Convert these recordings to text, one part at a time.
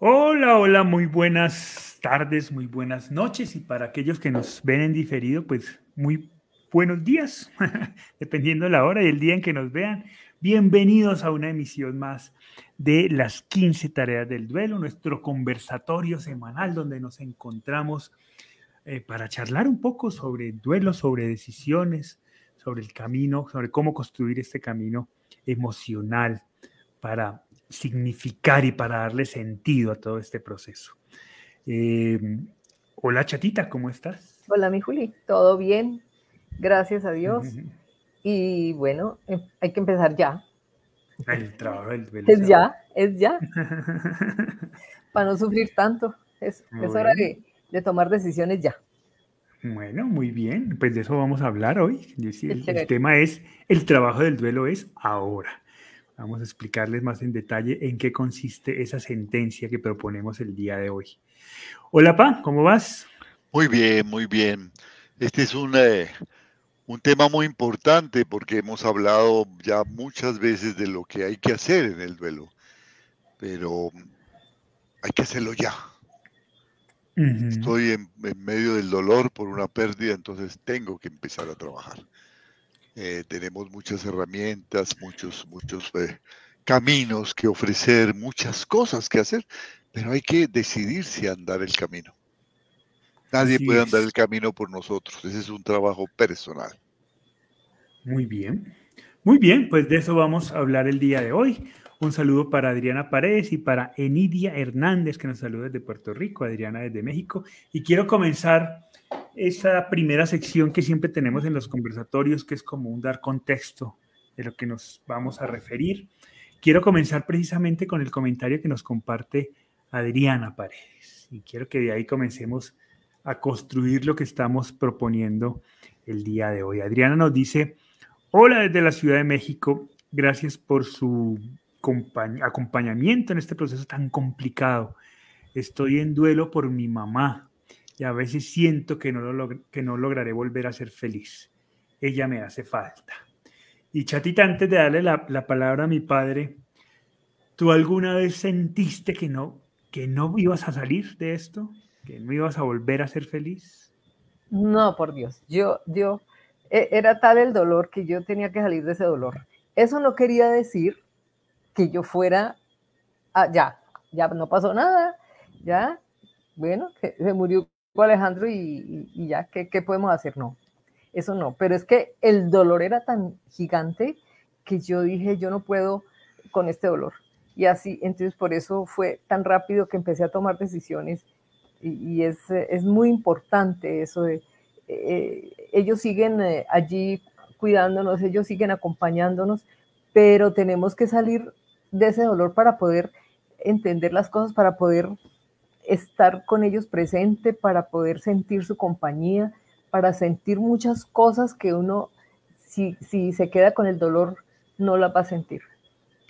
Hola, hola, muy buenas tardes, muy buenas noches y para aquellos que nos ven en diferido, pues muy buenos días, dependiendo de la hora y el día en que nos vean. Bienvenidos a una emisión más de las 15 tareas del duelo, nuestro conversatorio semanal donde nos encontramos eh, para charlar un poco sobre duelo, sobre decisiones, sobre el camino, sobre cómo construir este camino emocional para significar y para darle sentido a todo este proceso. Eh, hola chatita, ¿cómo estás? Hola mi Juli, todo bien, gracias a Dios. Y bueno, em, hay que empezar ya. El trabajo del Es ya, es ya. para no sufrir tanto. Es, hora de, tomar decisiones ya. Bueno, muy bien. Pues de eso vamos a hablar hoy. el tema es, el trabajo del duelo es ahora. Vamos a explicarles más en detalle en qué consiste esa sentencia que proponemos el día de hoy. Hola, Pa, ¿cómo vas? Muy bien, muy bien. Este es un, eh, un tema muy importante porque hemos hablado ya muchas veces de lo que hay que hacer en el duelo, pero hay que hacerlo ya. Estoy en, medio del dolor por una pérdida, entonces tengo que empezar a trabajar. Eh, tenemos muchas herramientas, muchos, muchos eh, caminos que ofrecer, muchas cosas que hacer, pero hay que decidirse a andar el camino. Nadie puede andar el camino por nosotros, ese es un trabajo personal. Muy bien, muy bien, pues de eso vamos a hablar el día de hoy. Un saludo para Adriana Paredes y para Enidia Hernández, que nos saluda desde Puerto Rico, Adriana desde México. Y quiero comenzar esa primera sección que siempre tenemos en los conversatorios, que es como un dar contexto de lo que nos vamos a referir. Quiero comenzar precisamente con el comentario que nos comparte Adriana Paredes. Y quiero que de ahí comencemos a construir lo que estamos proponiendo el día de hoy. Adriana nos dice, hola desde la Ciudad de México, gracias por su acompañamiento en este proceso tan complicado. Estoy en duelo por mi mamá, y a veces siento que no, lo que no lograré volver a ser feliz. Ella me hace falta. Y chatita, antes de darle la, la, palabra a mi padre, ¿tú alguna vez sentiste que no, que no ibas a salir de esto? ¿Que no ibas a volver a ser feliz? No, por Dios. Yo, yo, e, era tal el dolor que yo tenía que salir de ese dolor. Eso no quería decir que yo fuera, ya, ya no pasó nada, ya, bueno, se murió Alejandro y, ya, ¿qué, podemos hacer? No, eso no, pero es que el dolor era tan gigante que yo dije, yo no puedo con este dolor. Y así, entonces por eso fue tan rápido que empecé a tomar decisiones y, es, muy importante eso de, eh, ellos siguen eh, allí cuidándonos, ellos siguen acompañándonos, pero tenemos que salir de ese dolor para poder entender las cosas, para poder estar con ellos presente, para poder sentir su compañía, para sentir muchas cosas que uno, si, si se queda con el dolor, no las va a sentir.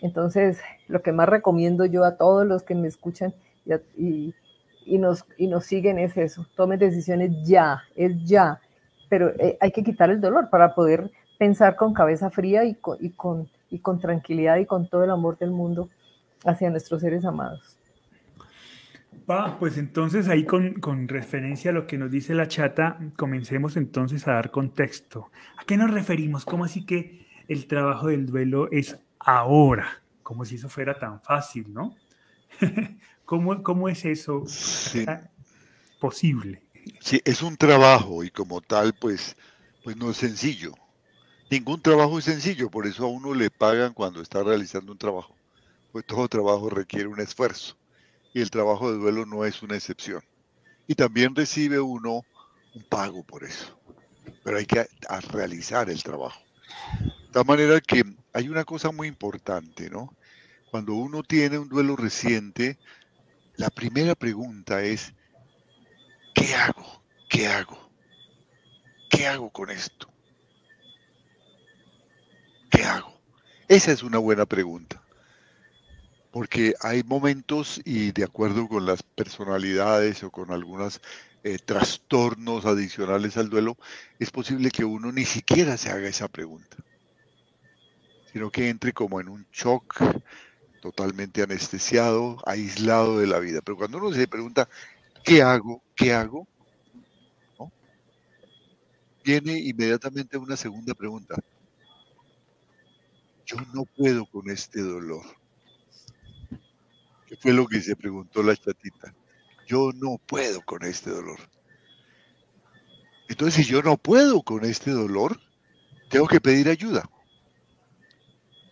Entonces, lo que más recomiendo yo a todos los que me escuchan y, y, nos, y nos siguen es eso, tomen decisiones ya, es ya, pero eh, hay que quitar el dolor para poder pensar con cabeza fría y y, con, y con tranquilidad y con todo el amor del mundo hacia nuestros seres amados. Va, pues entonces ahí con, con, referencia a lo que nos dice la chata, comencemos entonces a dar contexto. ¿A qué nos referimos? ¿Cómo así que el trabajo del duelo es ahora? Como si eso fuera tan fácil, ¿no? ¿Cómo, cómo es eso posible? Sí, es un trabajo y como tal, pues, pues no es sencillo. Ningún trabajo es sencillo, por eso a uno le pagan cuando está realizando un trabajo. Pues todo trabajo requiere un esfuerzo y el trabajo de duelo no es una excepción. Y también recibe uno un pago por eso, pero hay que realizar el trabajo. De tal manera que hay una cosa muy importante, ¿no? Cuando uno tiene un duelo reciente, la primera pregunta es, ¿qué hago? ¿Qué hago? ¿Qué hago con esto? ¿Qué hago? Esa es una buena pregunta porque hay momentos y de acuerdo con las personalidades o con algunos eh, trastornos adicionales al duelo, es posible que uno ni siquiera se haga esa pregunta, sino que entre como en un shock totalmente anestesiado, aislado de la vida. Pero cuando uno se pregunta, ¿qué hago? ¿Qué hago? Viene inmediatamente una segunda pregunta. Yo no puedo con este dolor. ¿Qué fue lo que se preguntó la chatita? Yo no puedo con este dolor. Entonces, si yo no puedo con este dolor, tengo que pedir ayuda.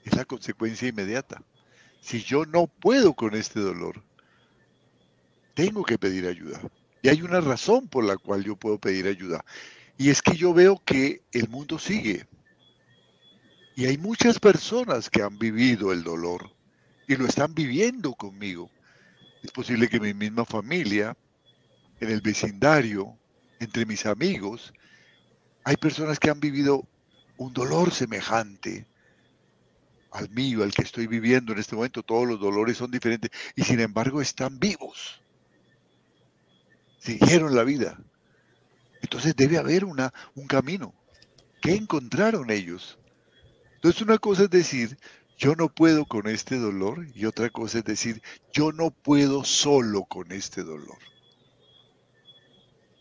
Es la consecuencia inmediata. Si yo no puedo con este dolor, tengo que pedir ayuda. Y hay una razón por la cual yo puedo pedir ayuda. Y es que yo veo que el mundo sigue. Y hay muchas personas que han vivido el dolor y lo están viviendo conmigo. Es posible que mi misma familia, en el vecindario, entre mis amigos, hay personas que han vivido un dolor semejante al mío, al que estoy viviendo en este momento. Todos los dolores son diferentes y sin embargo están vivos. Siguieron la vida. Entonces debe haber una, un camino. ¿Qué encontraron ellos? Entonces una cosa es decir, yo no puedo con este dolor y otra cosa es decir, yo no puedo solo con este dolor.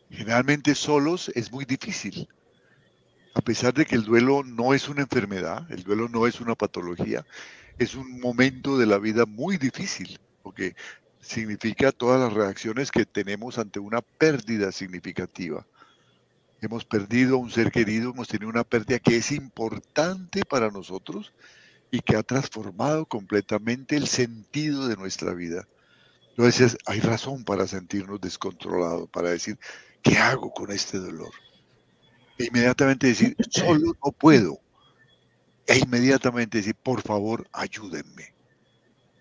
Generalmente solos es muy difícil. A pesar de que el duelo no es una enfermedad, el duelo no es una patología, es un momento de la vida muy difícil, porque significa todas las reacciones que tenemos ante una pérdida significativa. Hemos perdido a un ser querido, hemos tenido una pérdida que es importante para nosotros y que ha transformado completamente el sentido de nuestra vida. Entonces hay razón para sentirnos descontrolados, para decir, ¿qué hago con este dolor? E inmediatamente decir, solo no puedo. E inmediatamente decir, por favor, ayúdenme.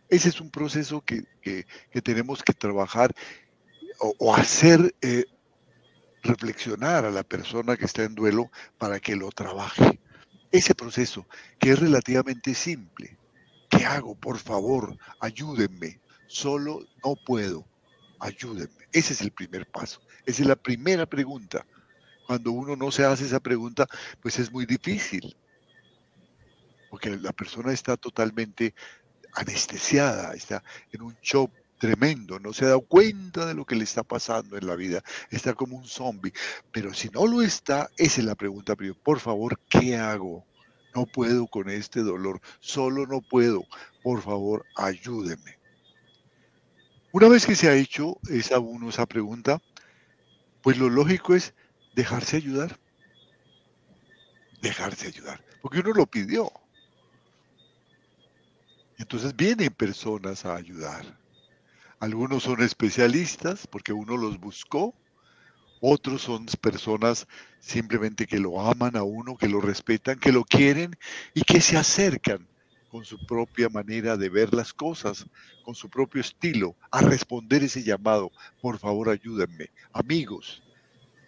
Ese es un proceso que, tenemos que trabajar o, hacer eh, reflexionar a la persona que está en duelo para que lo trabaje. Ese proceso, que es relativamente simple. ¿Qué hago? Por favor, ayúdenme. Solo no puedo. Ayúdenme. Ese es el primer paso. Esa es la primera pregunta. Cuando uno no se hace esa pregunta, pues es muy difícil. Porque la persona está totalmente anestesiada, está en un shock tremendo, no se ha dado cuenta de lo que le está pasando en la vida, está como un zombie. Pero si no lo está, esa es la pregunta Por favor, ¿qué hago? No puedo con este dolor, solo no puedo. Por favor, ayúdeme. Una vez que se ha hecho esa esa pregunta, pues lo lógico es dejarse ayudar. Dejarse ayudar, porque uno lo pidió. Entonces vienen personas a ayudar. Algunos son especialistas porque uno los buscó, otros son personas simplemente que lo aman a uno, que lo respetan, que lo quieren y que se acercan con su propia manera de ver las cosas, con su propio estilo, a responder ese llamado. Por favor, ayúdenme. Amigos,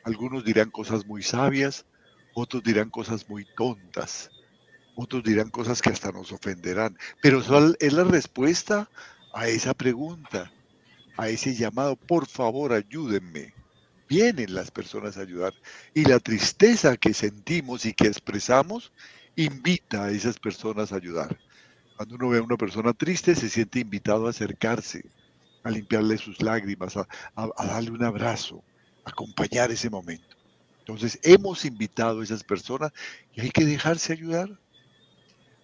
algunos dirán cosas muy sabias, otros dirán cosas muy tontas, otros dirán cosas que hasta nos ofenderán, pero es la respuesta a esa pregunta, a ese llamado. Por favor, ayúdenme. Vienen las personas a ayudar y la tristeza que sentimos y que expresamos invita a esas personas a ayudar. Cuando uno ve a una persona triste, se siente invitado a acercarse, a limpiarle sus lágrimas, a, darle un abrazo, a acompañar ese momento. Entonces, hemos invitado a esas personas y hay que dejarse ayudar.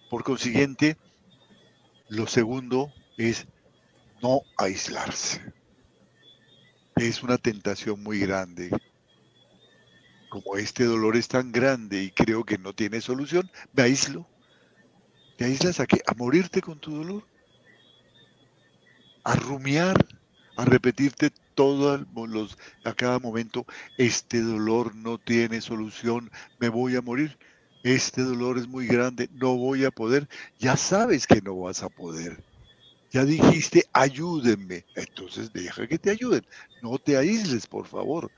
Por consiguiente, lo segundo es no aislarse. Es una tentación muy grande. Como este dolor es tan grande y creo que no tiene solución, me aíslo ¿Te aíslas a qué? A morirte con tu dolor. A rumiar, a repetirte todos los, a cada momento, este dolor no tiene solución, me voy a morir. Este dolor es muy grande, no voy a poder. Ya sabes que no vas a poder. Ya dijiste, ayúdenme. Entonces deja que te ayuden. No te aísles, por favor.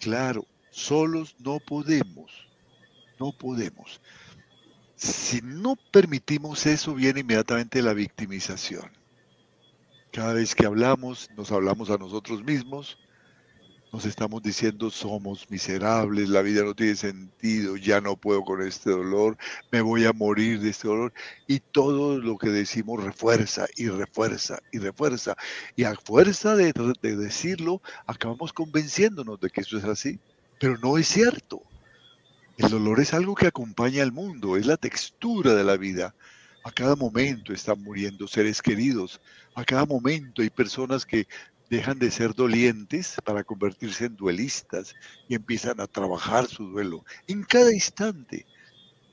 Claro, solos no podemos. No podemos. Si no permitimos eso, viene inmediatamente la victimización. Cada vez que hablamos, nos hablamos a nosotros mismos nos estamos diciendo somos miserables, la vida no tiene sentido, ya no puedo con este dolor, me voy a morir de este dolor. Y todo lo que decimos refuerza y refuerza y refuerza. Y a fuerza de, de decirlo, acabamos convenciéndonos de que eso es así. Pero no es cierto. El dolor es algo que acompaña al mundo, es la textura de la vida. A cada momento están muriendo seres queridos, a cada momento hay personas que dejan de ser dolientes para convertirse en duelistas y empiezan a trabajar su duelo. En cada instante,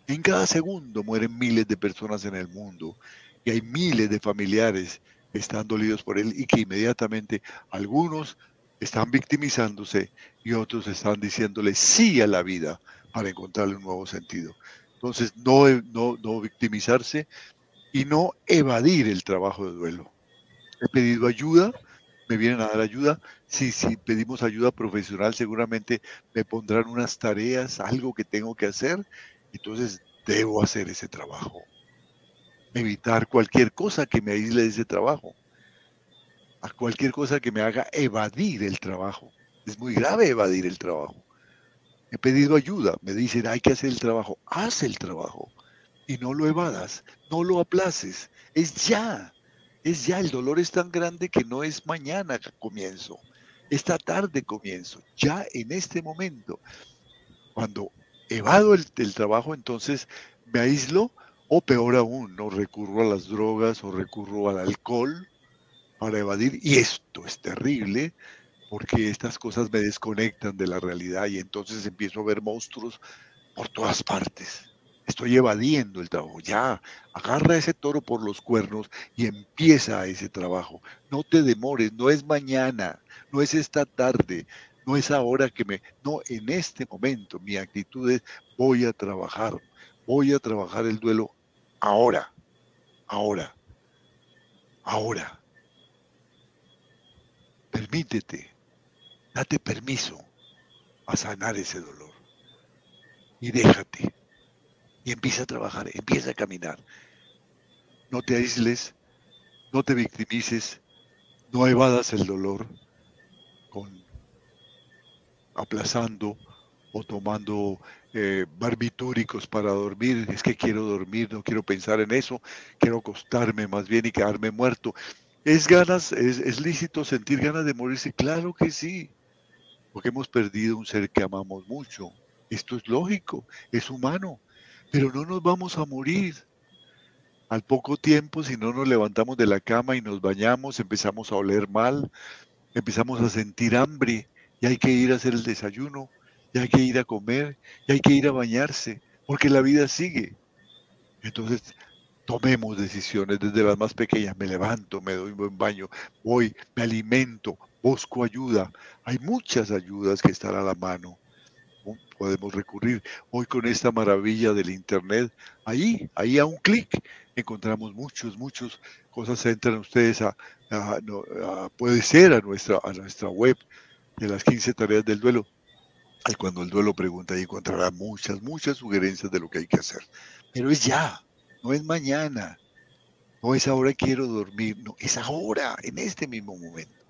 en cada segundo mueren miles de personas en el mundo y hay miles de familiares que están dolidos por él y que inmediatamente algunos están victimizándose y otros están diciéndole sí a la vida para encontrarle un nuevo sentido. Entonces, no, no, no victimizarse y no evadir el trabajo de duelo. He pedido ayuda, me vienen a dar ayuda. Si, si pedimos ayuda profesional, seguramente me pondrán unas tareas, algo que tengo que hacer. Entonces debo hacer ese trabajo. Evitar cualquier cosa que me aísle de ese trabajo. A cualquier cosa que me haga evadir el trabajo. Es muy grave evadir el trabajo. He pedido ayuda. Me dicen, hay que hacer el trabajo. Haz el trabajo. Y no lo evadas. No lo aplaces. Es ya es ya, el dolor es tan grande que no es mañana que comienzo, esta tarde comienzo, ya en este momento. Cuando evado el, el trabajo, entonces me aíslo o peor aún, no recurro a las drogas o recurro al alcohol para evadir. Y esto es terrible porque estas cosas me desconectan de la realidad y entonces empiezo a ver monstruos por todas partes. Estoy evadiendo el trabajo. Ya, agarra ese toro por los cuernos y empieza ese trabajo. No te demores, no es mañana, no es esta tarde, no es ahora que me... No, en este momento mi actitud es voy a trabajar, voy a trabajar el duelo ahora, ahora, ahora. Permítete, date permiso a sanar ese dolor y déjate y empieza a trabajar, empieza a caminar. No te aísles, no te victimices, no evadas el dolor con aplazando o tomando eh, barbitúricos para dormir. Es que quiero dormir, no quiero pensar en eso, quiero acostarme más bien y quedarme muerto. ¿Es ganas, es, es lícito sentir ganas de morirse? Claro que sí, porque hemos perdido un ser que amamos mucho. Esto es lógico, es humano pero no nos vamos a morir. Al poco tiempo, si no nos levantamos de la cama y nos bañamos, empezamos a oler mal, empezamos a sentir hambre y hay que ir a hacer el desayuno, y hay que ir a comer, y hay que ir a bañarse, porque la vida sigue. Entonces, tomemos decisiones desde las más pequeñas. Me levanto, me doy un buen baño, voy, me alimento, busco ayuda. Hay muchas ayudas que están a la mano podemos recurrir. Hoy con esta maravilla del Internet, ahí, ahí a un clic, encontramos muchos, muchos cosas. Entran ustedes a, puede ser a nuestra, a nuestra web de las 15 tareas del duelo. Y cuando el duelo pregunta, ahí encontrará muchas, muchas sugerencias de lo que hay que hacer. Pero es ya, no es mañana, no es ahora quiero dormir, no, es ahora, en este mismo momento.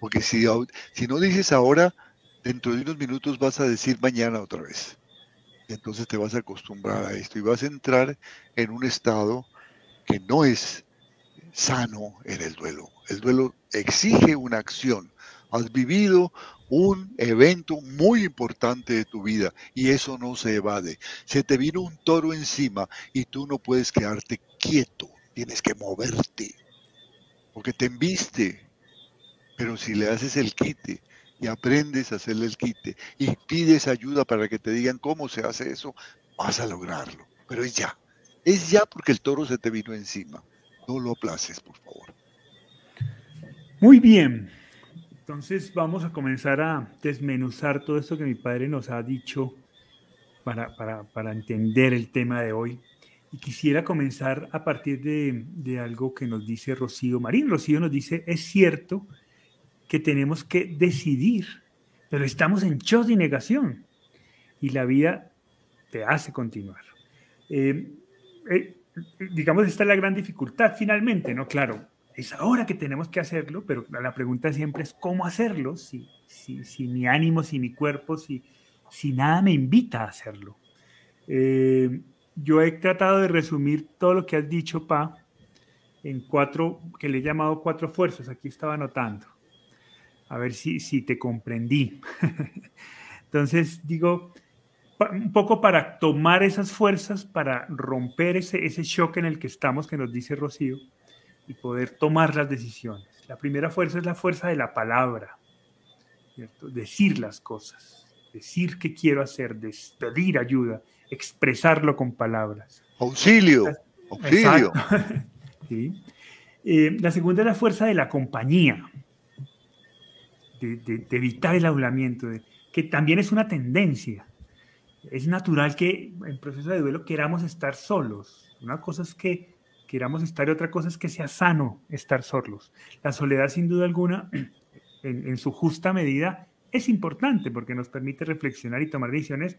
Porque si, si no dices ahora, dentro de unos minutos vas a decir mañana otra vez. Entonces te vas a acostumbrar a esto y vas a entrar en un estado que no es sano en el duelo. El duelo exige una acción. Has vivido un evento muy importante de tu vida y eso no se evade. Se te vino un toro encima y tú no puedes quedarte quieto, tienes que moverte, porque te embiste. Pero si le haces el quite, y aprendes a hacerle el quite y pides ayuda para que te digan cómo se hace eso, vas a lograrlo. Pero es ya. Es ya porque el toro se te vino encima. No lo aplaces, por favor. Muy bien. Entonces vamos a comenzar a desmenuzar todo esto que mi padre nos ha dicho para, para, entender el tema de hoy. Y quisiera comenzar a partir de, de algo que nos dice Rocío Marín. Rocío nos dice, es cierto que tenemos que decidir, pero estamos en shock y negación y la vida te hace continuar. Eh, eh, digamos, esta es la gran dificultad finalmente, ¿no? Claro, es ahora que tenemos que hacerlo, pero la pregunta siempre es cómo hacerlo, si, si, si mi ánimo, si mi cuerpo, si, si nada me invita a hacerlo. Eh, yo he tratado de resumir todo lo que has dicho, Pa, en cuatro, que le he llamado cuatro fuerzas. Aquí estaba anotando. A ver si, si te comprendí. Entonces, digo, un poco para tomar esas fuerzas, para romper ese, ese shock en el que estamos, que nos dice Rocío, y poder tomar las decisiones. La primera fuerza es la fuerza de la palabra, decir las cosas, decir qué quiero hacer, pedir ayuda, expresarlo con palabras. Auxilio, auxilio. Eh, la segunda es la fuerza de la compañía, de, evitar el aulamiento, que también es una tendencia. Es natural que en proceso de duelo queramos estar solos. Una cosa es que queramos estar y otra cosa es que sea sano estar solos. La soledad, sin duda alguna, en su justa medida, es importante porque nos permite reflexionar y tomar decisiones,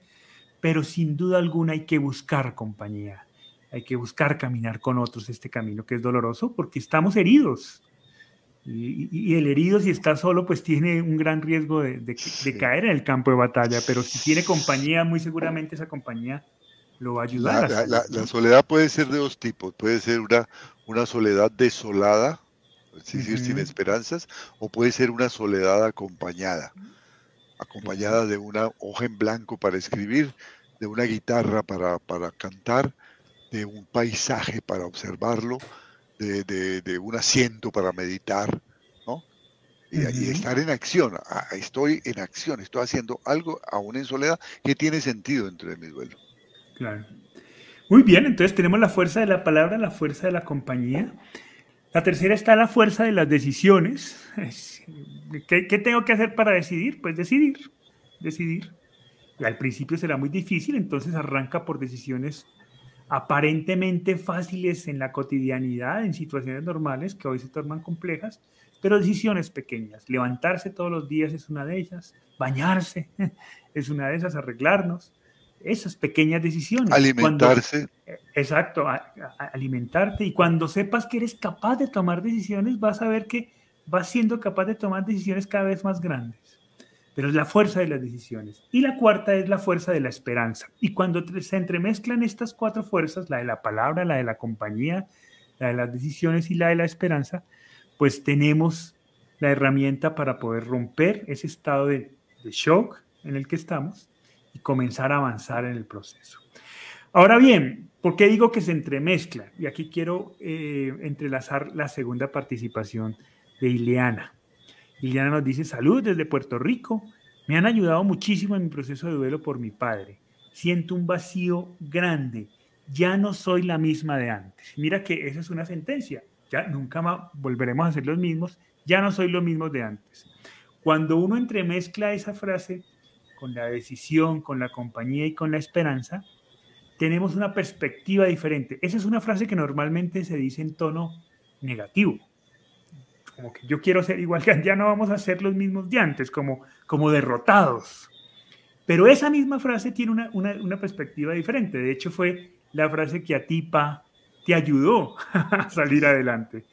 pero sin duda alguna hay que buscar compañía, hay que buscar caminar con otros este camino que es doloroso porque estamos heridos. Y, el herido si está solo pues tiene un gran riesgo de, caer en el campo de batalla, pero si tiene compañía, muy seguramente esa compañía lo va a ayudar. La, soledad puede ser de dos tipos, puede ser una, una soledad desolada, es decir, sin esperanzas, o puede ser una soledad acompañada acompañada de una hoja en blanco para escribir, de una guitarra para, cantar, de un paisaje para observarlo, de, un asiento para meditar, ¿no? Y, estar en acción. Estoy en acción, estoy haciendo algo aún en soledad que tiene sentido dentro de mi duelo. Claro. Muy bien, entonces tenemos la fuerza de la palabra, la fuerza de la compañía. La tercera está la fuerza de las decisiones. ¿Qué, tengo que hacer para decidir? Pues decidir, decidir. Al principio será muy difícil, entonces arranca por decisiones aparentemente fáciles en la cotidianidad, en situaciones normales que hoy se tornan complejas, pero decisiones pequeñas. Levantarse todos los días es una de ellas, bañarse es una de esas, arreglarnos, esas pequeñas decisiones. Alimentarse. Eh, exacto, alimentarte. Y cuando sepas que eres capaz de tomar decisiones, vas a ver que vas siendo capaz de tomar decisiones cada vez más grandes. Pero es la fuerza de las decisiones. Y la cuarta es la fuerza de la esperanza. Y cuando se entremezclan estas cuatro fuerzas, la de la palabra, la de la compañía, la de las decisiones y la de la esperanza, pues tenemos la herramienta para poder romper ese estado de, shock en el que estamos y comenzar a avanzar en el proceso. Ahora bien, ¿por qué digo que se entremezclan? Y aquí quiero eh, entrelazar la segunda participación de Ileana. Ileana nos dice, salud desde Puerto Rico. Me han ayudado muchísimo en mi proceso de duelo por mi padre. Siento un vacío grande. Ya no soy la misma de antes. Mira que esa es una sentencia. Ya nunca volveremos a ser los mismos. Ya no soy lo mismo de antes. Cuando uno entremezcla esa frase con la decisión, con la compañía y con la esperanza, tenemos una perspectiva diferente. Esa es una frase que normalmente se dice en tono negativo como que yo quiero ser igual que ya no vamos a ser los mismos de antes, como, como derrotados. Pero esa misma frase tiene una, una, una perspectiva diferente. De hecho, fue la frase que a ti, Pa, te ayudó a salir adelante.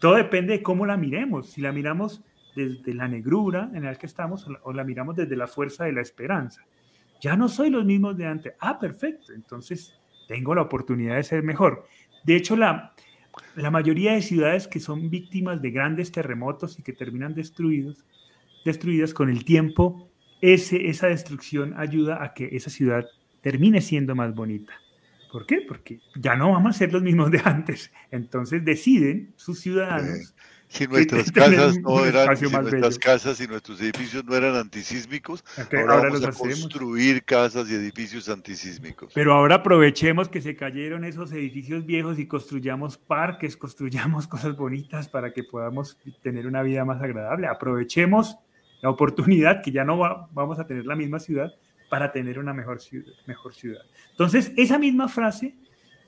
Todo depende de cómo la miremos. Si la miramos desde la negrura en la que estamos o la miramos desde la fuerza de la esperanza. Ya no soy los mismos de antes. Ah, perfecto. Entonces tengo la oportunidad de ser mejor. De hecho, la, la mayoría de ciudades que son víctimas de grandes terremotos y que terminan destruidos, destruidas con el tiempo, ese, esa destrucción ayuda a que esa ciudad termine siendo más bonita. ¿Por qué? Porque ya no vamos a ser los mismos de antes. Entonces deciden sus ciudadanos si nuestras casas no eran, si nuestras casas y nuestros edificios no eran antisísmicos, ahora, vamos a construir casas y edificios antisísmicos. Pero ahora aprovechemos que se cayeron esos edificios viejos y construyamos parques, construyamos cosas bonitas para que podamos tener una vida más agradable. Aprovechemos la oportunidad que ya no vamos a tener la misma ciudad para tener una mejor ciudad, mejor ciudad. Entonces, esa misma frase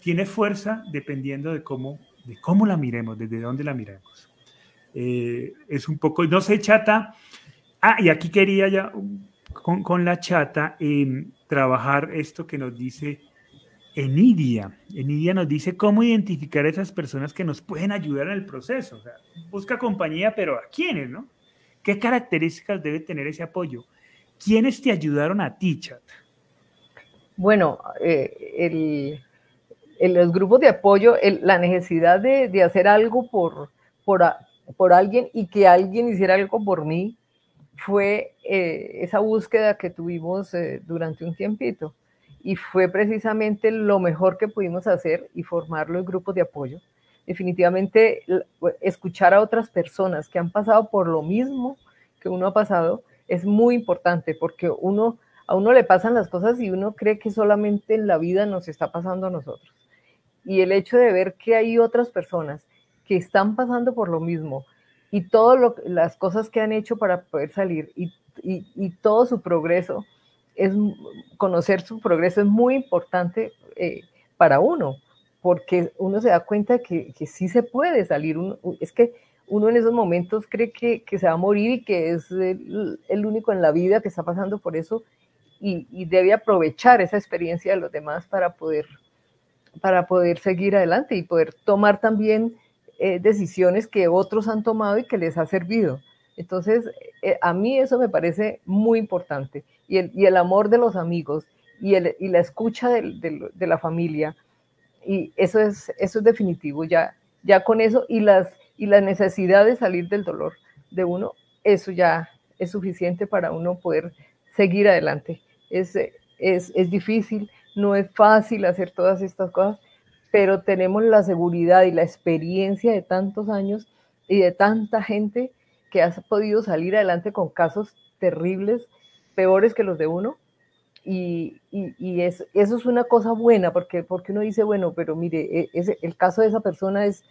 tiene fuerza dependiendo de cómo, de cómo la miremos, desde dónde la miremos. Eh, es un poco, no sé, chata. Ah, y aquí quería ya con, con la chata em, trabajar esto que nos dice Enidia. Enidia nos dice cómo identificar a esas personas que nos pueden ayudar en el proceso. O sea, busca compañía, pero ¿a quiénes, no? ¿Qué características debe tener ese apoyo? ¿Quiénes te ayudaron a ti, Chat? Bueno, eh, el, los grupos de apoyo, la necesidad de, hacer algo por, por, por, alguien y que alguien hiciera algo por mí, fue eh, esa búsqueda que tuvimos eh, durante un tiempito y fue precisamente lo mejor que pudimos hacer y formar los grupos de apoyo. Definitivamente escuchar a otras personas que han pasado por lo mismo que uno ha pasado es muy importante porque uno a uno le pasan las cosas y uno cree que solamente en la vida nos está pasando a nosotros. Y el hecho de ver que hay otras personas que están pasando por lo mismo y todas las cosas que han hecho para poder salir y, y todo su progreso, es conocer su progreso es muy importante eh, para uno, porque uno se da cuenta que, que sí se puede salir. es que uno en esos momentos cree que, que se va a morir y que es el, el, único en la vida que está pasando por eso y, y, debe aprovechar esa experiencia de los demás para poder, para poder seguir adelante y poder tomar también eh, decisiones que otros han tomado y que les ha servido. Entonces, eh, a mí eso me parece muy importante y el, y el amor de los amigos y, el, y la escucha de, de, de, la familia. Y eso es, eso es definitivo, ya, ya con eso y, las, y la necesidad de salir del dolor de uno, eso ya es suficiente para uno poder seguir adelante. Es, es, es difícil, no es fácil hacer todas estas cosas, pero tenemos la seguridad y la experiencia de tantos años y de tanta gente que ha podido salir adelante con casos terribles peores que los de uno. Y, y, eso es una cosa buena, porque, porque uno dice, bueno, pero mire, e, el caso de esa persona es,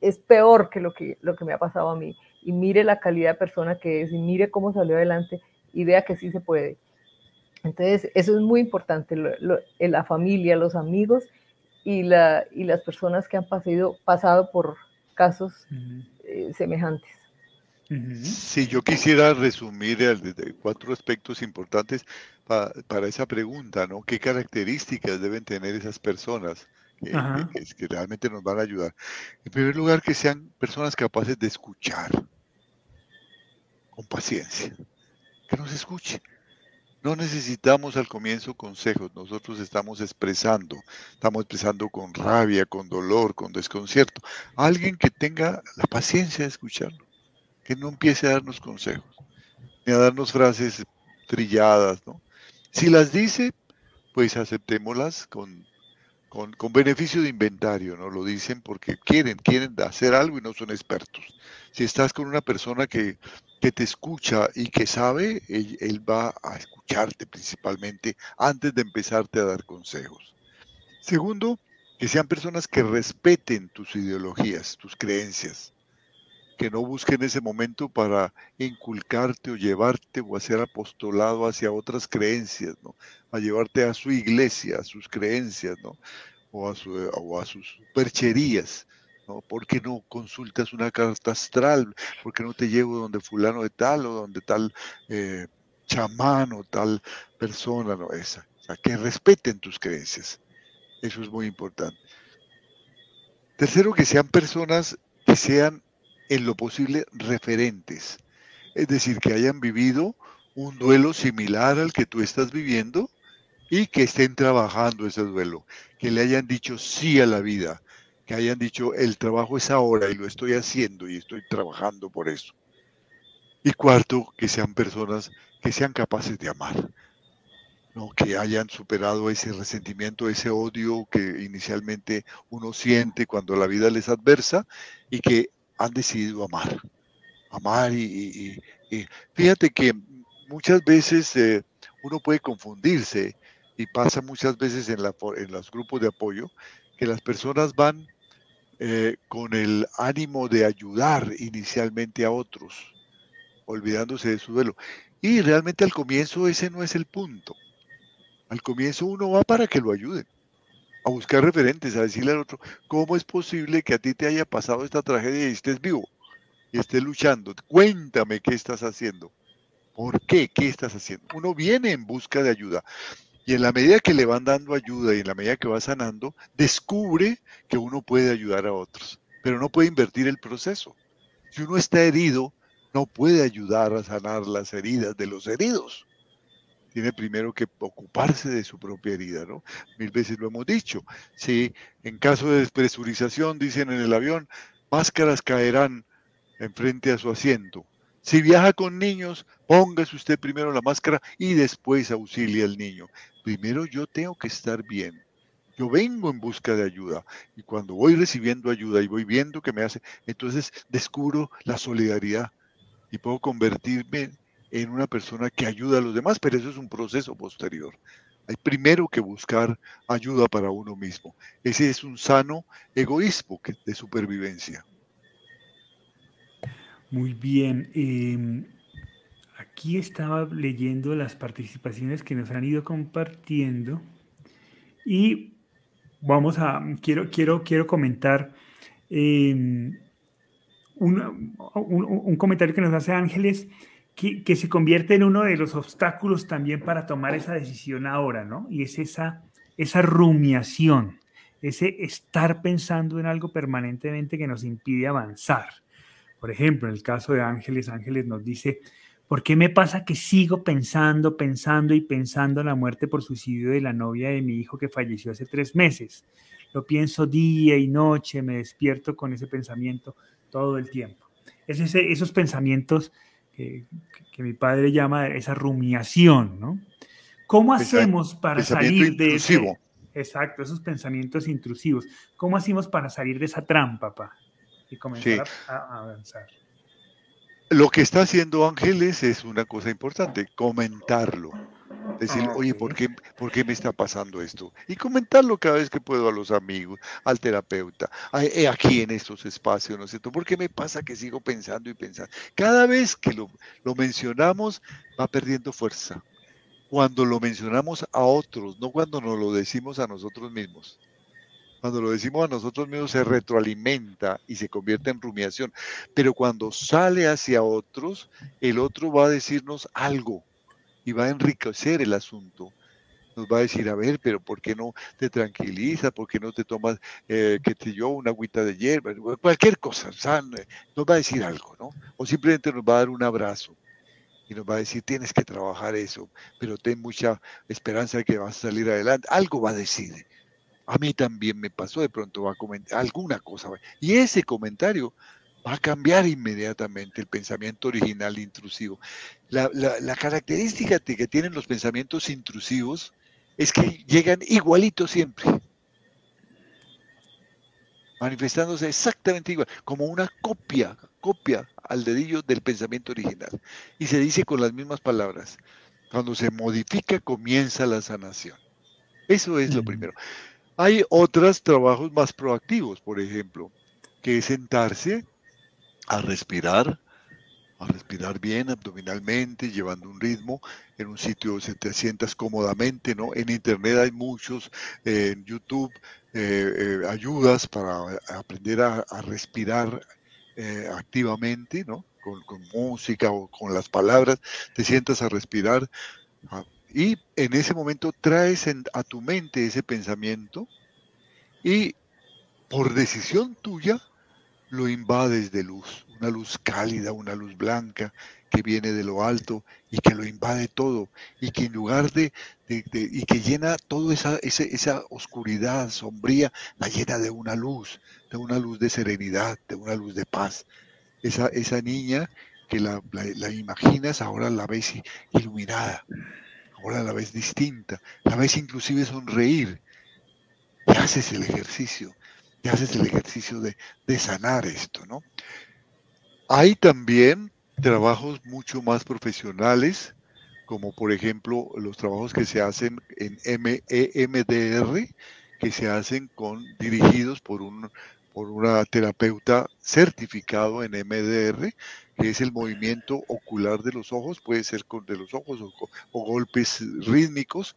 es peor que lo, que lo que me ha pasado a mí. Y mire la calidad de persona que es, y mire cómo salió adelante, y vea que sí se puede. Entonces, eso es muy importante, la familia, los amigos y, la, y las personas que han pasado, pasado por casos eh, semejantes. Si yo quisiera resumir cuatro aspectos importantes para esa pregunta, ¿no? ¿Qué características deben tener esas personas que, realmente nos van a ayudar? En primer lugar, que sean personas capaces de escuchar con paciencia, que nos escuchen. No necesitamos al comienzo consejos, nosotros estamos expresando, estamos expresando con rabia, con dolor, con desconcierto. Alguien que tenga la paciencia de escucharlo que no empiece a darnos consejos, ni a darnos frases trilladas, ¿no? Si las dice, pues aceptémoslas con, con, con, beneficio de inventario, ¿no? Lo dicen porque quieren, quieren hacer algo y no son expertos. Si estás con una persona que, que te escucha y que sabe, él, él, va a escucharte principalmente antes de empezarte a dar consejos. Segundo, que sean personas que respeten tus ideologías, tus creencias que no busquen ese momento para inculcarte o llevarte o hacer apostolado hacia otras creencias, ¿no? A llevarte a su iglesia, a sus creencias, ¿no? O a, su, o a sus percherías, ¿no? ¿Por qué no consultas una carta astral? ¿Por qué no te llevo donde fulano de tal o donde tal eh, chamán o tal persona, ¿no? Esa. O sea, que respeten tus creencias. Eso es muy importante. Tercero, que sean personas que sean en lo posible referentes, es decir, que hayan vivido un duelo similar al que tú estás viviendo y que estén trabajando ese duelo, que le hayan dicho sí a la vida, que hayan dicho el trabajo es ahora y lo estoy haciendo y estoy trabajando por eso. Y cuarto, que sean personas que sean capaces de amar, ¿no? que hayan superado ese resentimiento, ese odio que inicialmente uno siente cuando la vida les adversa y que han decidido amar. Amar y, fíjate que muchas veces eh, uno puede confundirse y pasa muchas veces en, la, en los grupos de apoyo que las personas van eh, con el ánimo de ayudar inicialmente a otros, olvidándose de su duelo. Y realmente al comienzo ese no es el punto. Al comienzo uno va para que lo ayuden a buscar referentes, a decirle al otro, ¿cómo es posible que a ti te haya pasado esta tragedia y estés vivo y estés luchando? Cuéntame qué estás haciendo. ¿Por qué? ¿Qué estás haciendo? Uno viene en busca de ayuda. Y en la medida que le van dando ayuda y en la medida que va sanando, descubre que uno puede ayudar a otros, pero no puede invertir el proceso. Si uno está herido, no puede ayudar a sanar las heridas de los heridos. Tiene primero que ocuparse de su propia herida, ¿no? Mil veces lo hemos dicho. Si en caso de despresurización, dicen en el avión, máscaras caerán enfrente a su asiento. Si viaja con niños, póngase usted primero la máscara y después auxilie al niño. Primero yo tengo que estar bien. Yo vengo en busca de ayuda y cuando voy recibiendo ayuda y voy viendo que me hace, entonces descubro la solidaridad y puedo convertirme en una persona que ayuda a los demás, pero eso es un proceso posterior. Hay primero que buscar ayuda para uno mismo. Ese es un sano egoísmo de supervivencia. Muy bien. Em, aquí estaba leyendo las participaciones que nos han ido compartiendo y vamos a, quiero, quiero, quiero comentar em, un, comentario que nos hace Ángeles que, se convierte en uno de los obstáculos también para tomar esa decisión ahora, ¿no? Y es esa, esa rumiación, ese estar pensando en algo permanentemente que nos impide avanzar. Por ejemplo, en el caso de Ángeles, Ángeles nos dice, ¿por qué me pasa que sigo pensando, pensando y pensando en la muerte por suicidio de la novia de mi hijo que falleció hace tres meses? Lo pienso día y noche, me despierto con ese pensamiento todo el tiempo. Es esos pensamientos que, mi padre llama esa rumiación, ¿no? ¿Cómo hacemos para salir de eso? Exacto, esos pensamientos intrusivos. ¿Cómo hacemos para salir de esa trampa, papá? y comenzar a, avanzar. Lo que está haciendo Ángeles es una cosa importante, comentarlo. Decir, ah, oye, ¿por qué, ¿por qué me está pasando esto? Y comentarlo cada vez que puedo a los amigos, al terapeuta, eh, aquí en estos espacios, ¿no es cierto? ¿Por qué me pasa que sigo pensando y pensando? Cada vez que lo, lo mencionamos, va perdiendo fuerza. Cuando lo mencionamos a otros, no cuando nos lo decimos a nosotros mismos. Cuando lo decimos a nosotros mismos se retroalimenta y se convierte en rumiación. Pero cuando sale hacia otros, el otro va a decirnos algo y va a enriquecer el asunto. Nos va a decir, a ver, pero ¿por qué no te tranquiliza? ¿Por qué no te tomas, eh, que te yo, una agüita de hierba? Cualquier cosa, nos va a decir algo, ¿no? O simplemente nos va a dar un abrazo y nos va a decir, tienes que trabajar eso, pero ten mucha esperanza de que vas a salir adelante. Algo va a decir a mí también me pasó, de pronto va a comentar alguna cosa. Y ese comentario va a cambiar inmediatamente el pensamiento original intrusivo. La, característica que tienen los pensamientos intrusivos es que llegan igualitos siempre, manifestándose exactamente igual, como una copia, copia al dedillo del pensamiento original. Y se dice con las mismas palabras. Cuando se modifica comienza la sanación. Eso es lo primero. Hay otros trabajos más proactivos, por ejemplo, que es sentarse a respirar, a respirar bien abdominalmente, llevando un ritmo en un sitio donde te sientas cómodamente, ¿no? En internet hay muchos, en YouTube, eh, eh, ayudas para aprender a, respirar eh, activamente, ¿no? Con, con, música o con las palabras, te sientas a respirar, y en ese momento traes a tu mente ese pensamiento y por decisión tuya lo invades de luz, una luz cálida, una luz blanca que viene de lo alto y que lo invade todo y que en lugar de, y que llena toda esa, esa, oscuridad sombría, la llena de una luz, de una luz de serenidad, de una luz de paz. Esa, esa niña que la, la imaginas ahora la ves iluminada, ahora la ves distinta, la ves inclusive sonreír. Y haces el ejercicio, y haces el ejercicio de, sanar esto, ¿no? Hay también trabajos mucho más profesionales, como por ejemplo los trabajos que se hacen en EMDR, que se hacen con dirigidos por un por una terapeuta certificado en MDR, que es el movimiento ocular de los ojos, puede ser con de los ojos o, golpes rítmicos,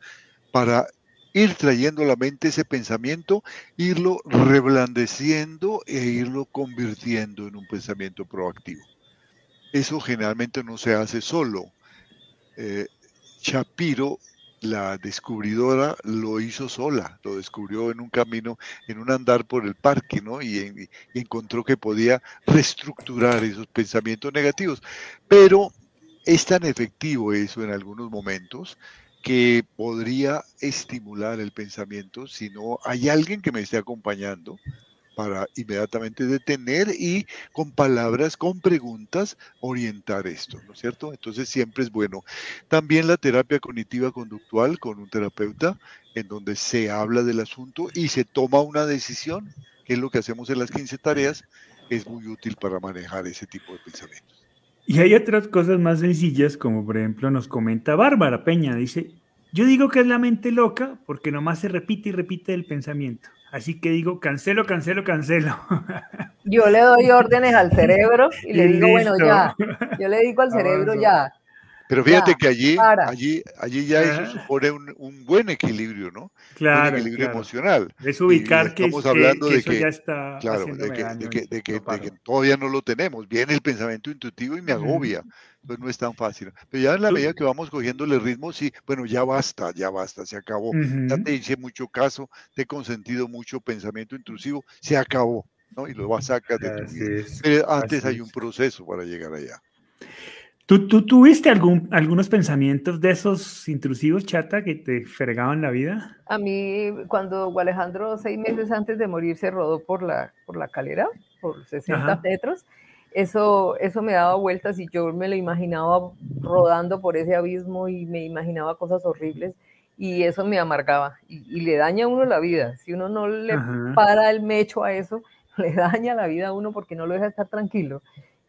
para ir trayendo a la mente ese pensamiento, irlo reblandeciendo e irlo convirtiendo en un pensamiento proactivo. Eso generalmente no se hace solo. Eh, Shapiro la descubridora lo hizo sola, lo descubrió en un camino, en un andar por el parque, ¿no? Y, encontró que podía reestructurar esos pensamientos negativos. Pero es tan efectivo eso en algunos momentos que podría estimular el pensamiento si no hay alguien que me esté acompañando para inmediatamente detener y con palabras, con preguntas, orientar esto, ¿no es cierto? Entonces siempre es bueno. También la terapia cognitiva conductual con un terapeuta, en donde se habla del asunto y se toma una decisión, que es lo que hacemos en las 15 tareas, es muy útil para manejar ese tipo de pensamientos. Y hay otras cosas más sencillas, como por ejemplo nos comenta Bárbara Peña, dice, yo digo que es la mente loca porque nomás se repite y repite el pensamiento. Así que digo, cancelo, cancelo, cancelo. Yo le doy órdenes al cerebro y le digo, bueno, ya. Yo le digo al cerebro, ya. Pero fíjate que allí, allí, allí ya eso supone un, buen equilibrio, ¿no? Claro. Un equilibrio emocional. Es ubicar que, estamos hablando de que, ya está claro, de que, de que, todavía no lo tenemos. Viene el pensamiento intuitivo y me agobia. Pues no es tan fácil. Pero ya en la medida que vamos cogiéndole ritmo, sí, bueno, ya basta, ya basta, se acabó. Ya te hice mucho caso, te he consentido mucho pensamiento intrusivo, se acabó, ¿no? Y lo sacas de tu vida. Pero antes hay un proceso para llegar allá. ¿Tú, ¿Tú, tuviste algún, algunos pensamientos de esos intrusivos, chata, que te fregaban la vida? A mí, cuando Alejandro, seis meses antes de morir, se rodó por la, por la calera, por 60 metros, eso, eso me daba vueltas y yo me lo imaginaba rodando por ese abismo y me imaginaba cosas horribles y eso me amargaba y, le daña a uno la vida. Si uno no le para el mecho a eso, le daña la vida a uno porque no lo deja estar tranquilo.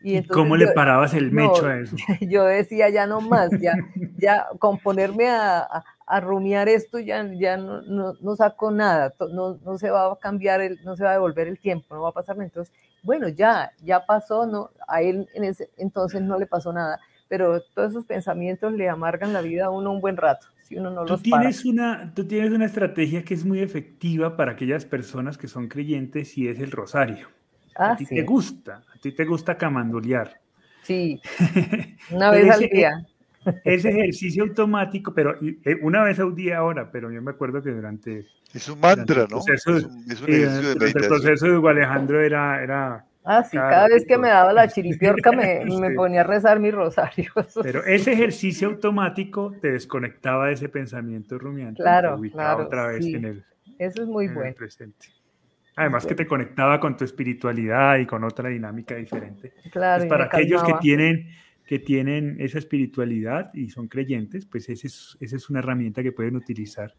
¿Y, cómo le parabas el mecho a eso? Yo decía, ya no más, ya, ya con ponerme a, a, rumiar esto ya, ya no, no, no, saco nada, no, no se va a cambiar, el, no se va a devolver el tiempo, no va a pasar. Entonces, bueno, ya, ya pasó, no, a él en ese entonces no le pasó nada, pero todos esos pensamientos le amargan la vida a uno un buen rato. Si uno no tú los tienes una Tú tienes una estrategia que es muy efectiva para aquellas personas que son creyentes y es el rosario. a ah, ti te gusta, a ti te gusta camandulear. Sí, una vez al día. Ese ejercicio automático, pero eh, una vez al día ahora, pero yo me acuerdo que durante... Es un mantra, ¿no? es un, ejercicio de El proceso de Hugo Alejandro era... era ah, sí, cada, vez que me daba la chiripiorca me, me, ponía a rezar mi rosario. Pero ese ejercicio automático te desconectaba de ese pensamiento rumiante. Claro, claro. Otra vez en el, Eso es muy bueno. Presente. Además que te conectaba con tu espiritualidad y con otra dinámica diferente. Claro. Es para aquellos que tienen, que tienen esa espiritualidad y son creyentes, pues esa es, esa es una herramienta que pueden utilizar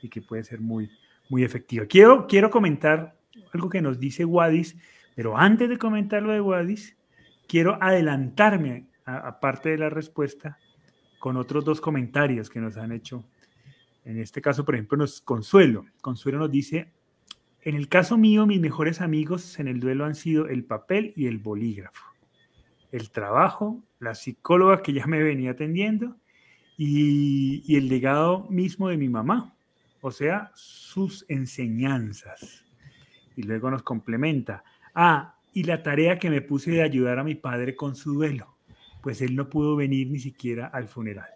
y que puede ser muy, muy efectiva. Quiero, quiero comentar algo que nos dice Wadis, pero antes de comentar lo de Wadis, quiero adelantarme a, parte de la respuesta con otros dos comentarios que nos han hecho. En este caso, por ejemplo, nos Consuelo. Consuelo nos dice, en el caso mío, mis mejores amigos en el duelo han sido el papel y el bolígrafo, el trabajo, la psicóloga que ya me venía atendiendo y, el legado mismo de mi mamá, o sea, sus enseñanzas. Y luego nos complementa. Ah, y la tarea que me puse de ayudar a mi padre con su duelo, pues él no pudo venir ni siquiera al funeral.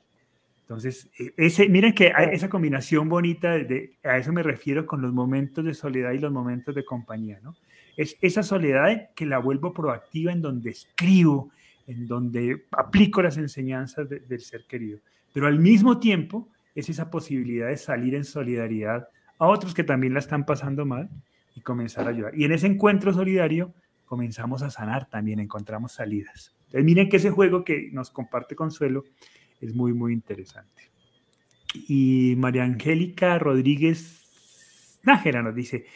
Entonces, e, ese, miren que hay esa combinación bonita, de, a eso me refiero con los momentos de soledad y los momentos de compañía, ¿no? Es esa soledad que la vuelvo proactiva en donde escribo, en donde aplico las enseñanzas del ser querido. Pero al mismo tiempo es esa posibilidad de salir en solidaridad a otros que también la están pasando mal y comenzar a ayudar. Y en ese encuentro solidario comenzamos a sanar también, encontramos salidas. Entonces, miren que ese juego que nos comparte Consuelo es muy, muy interesante. Y María Angélica Rodríguez Nájera nos dice,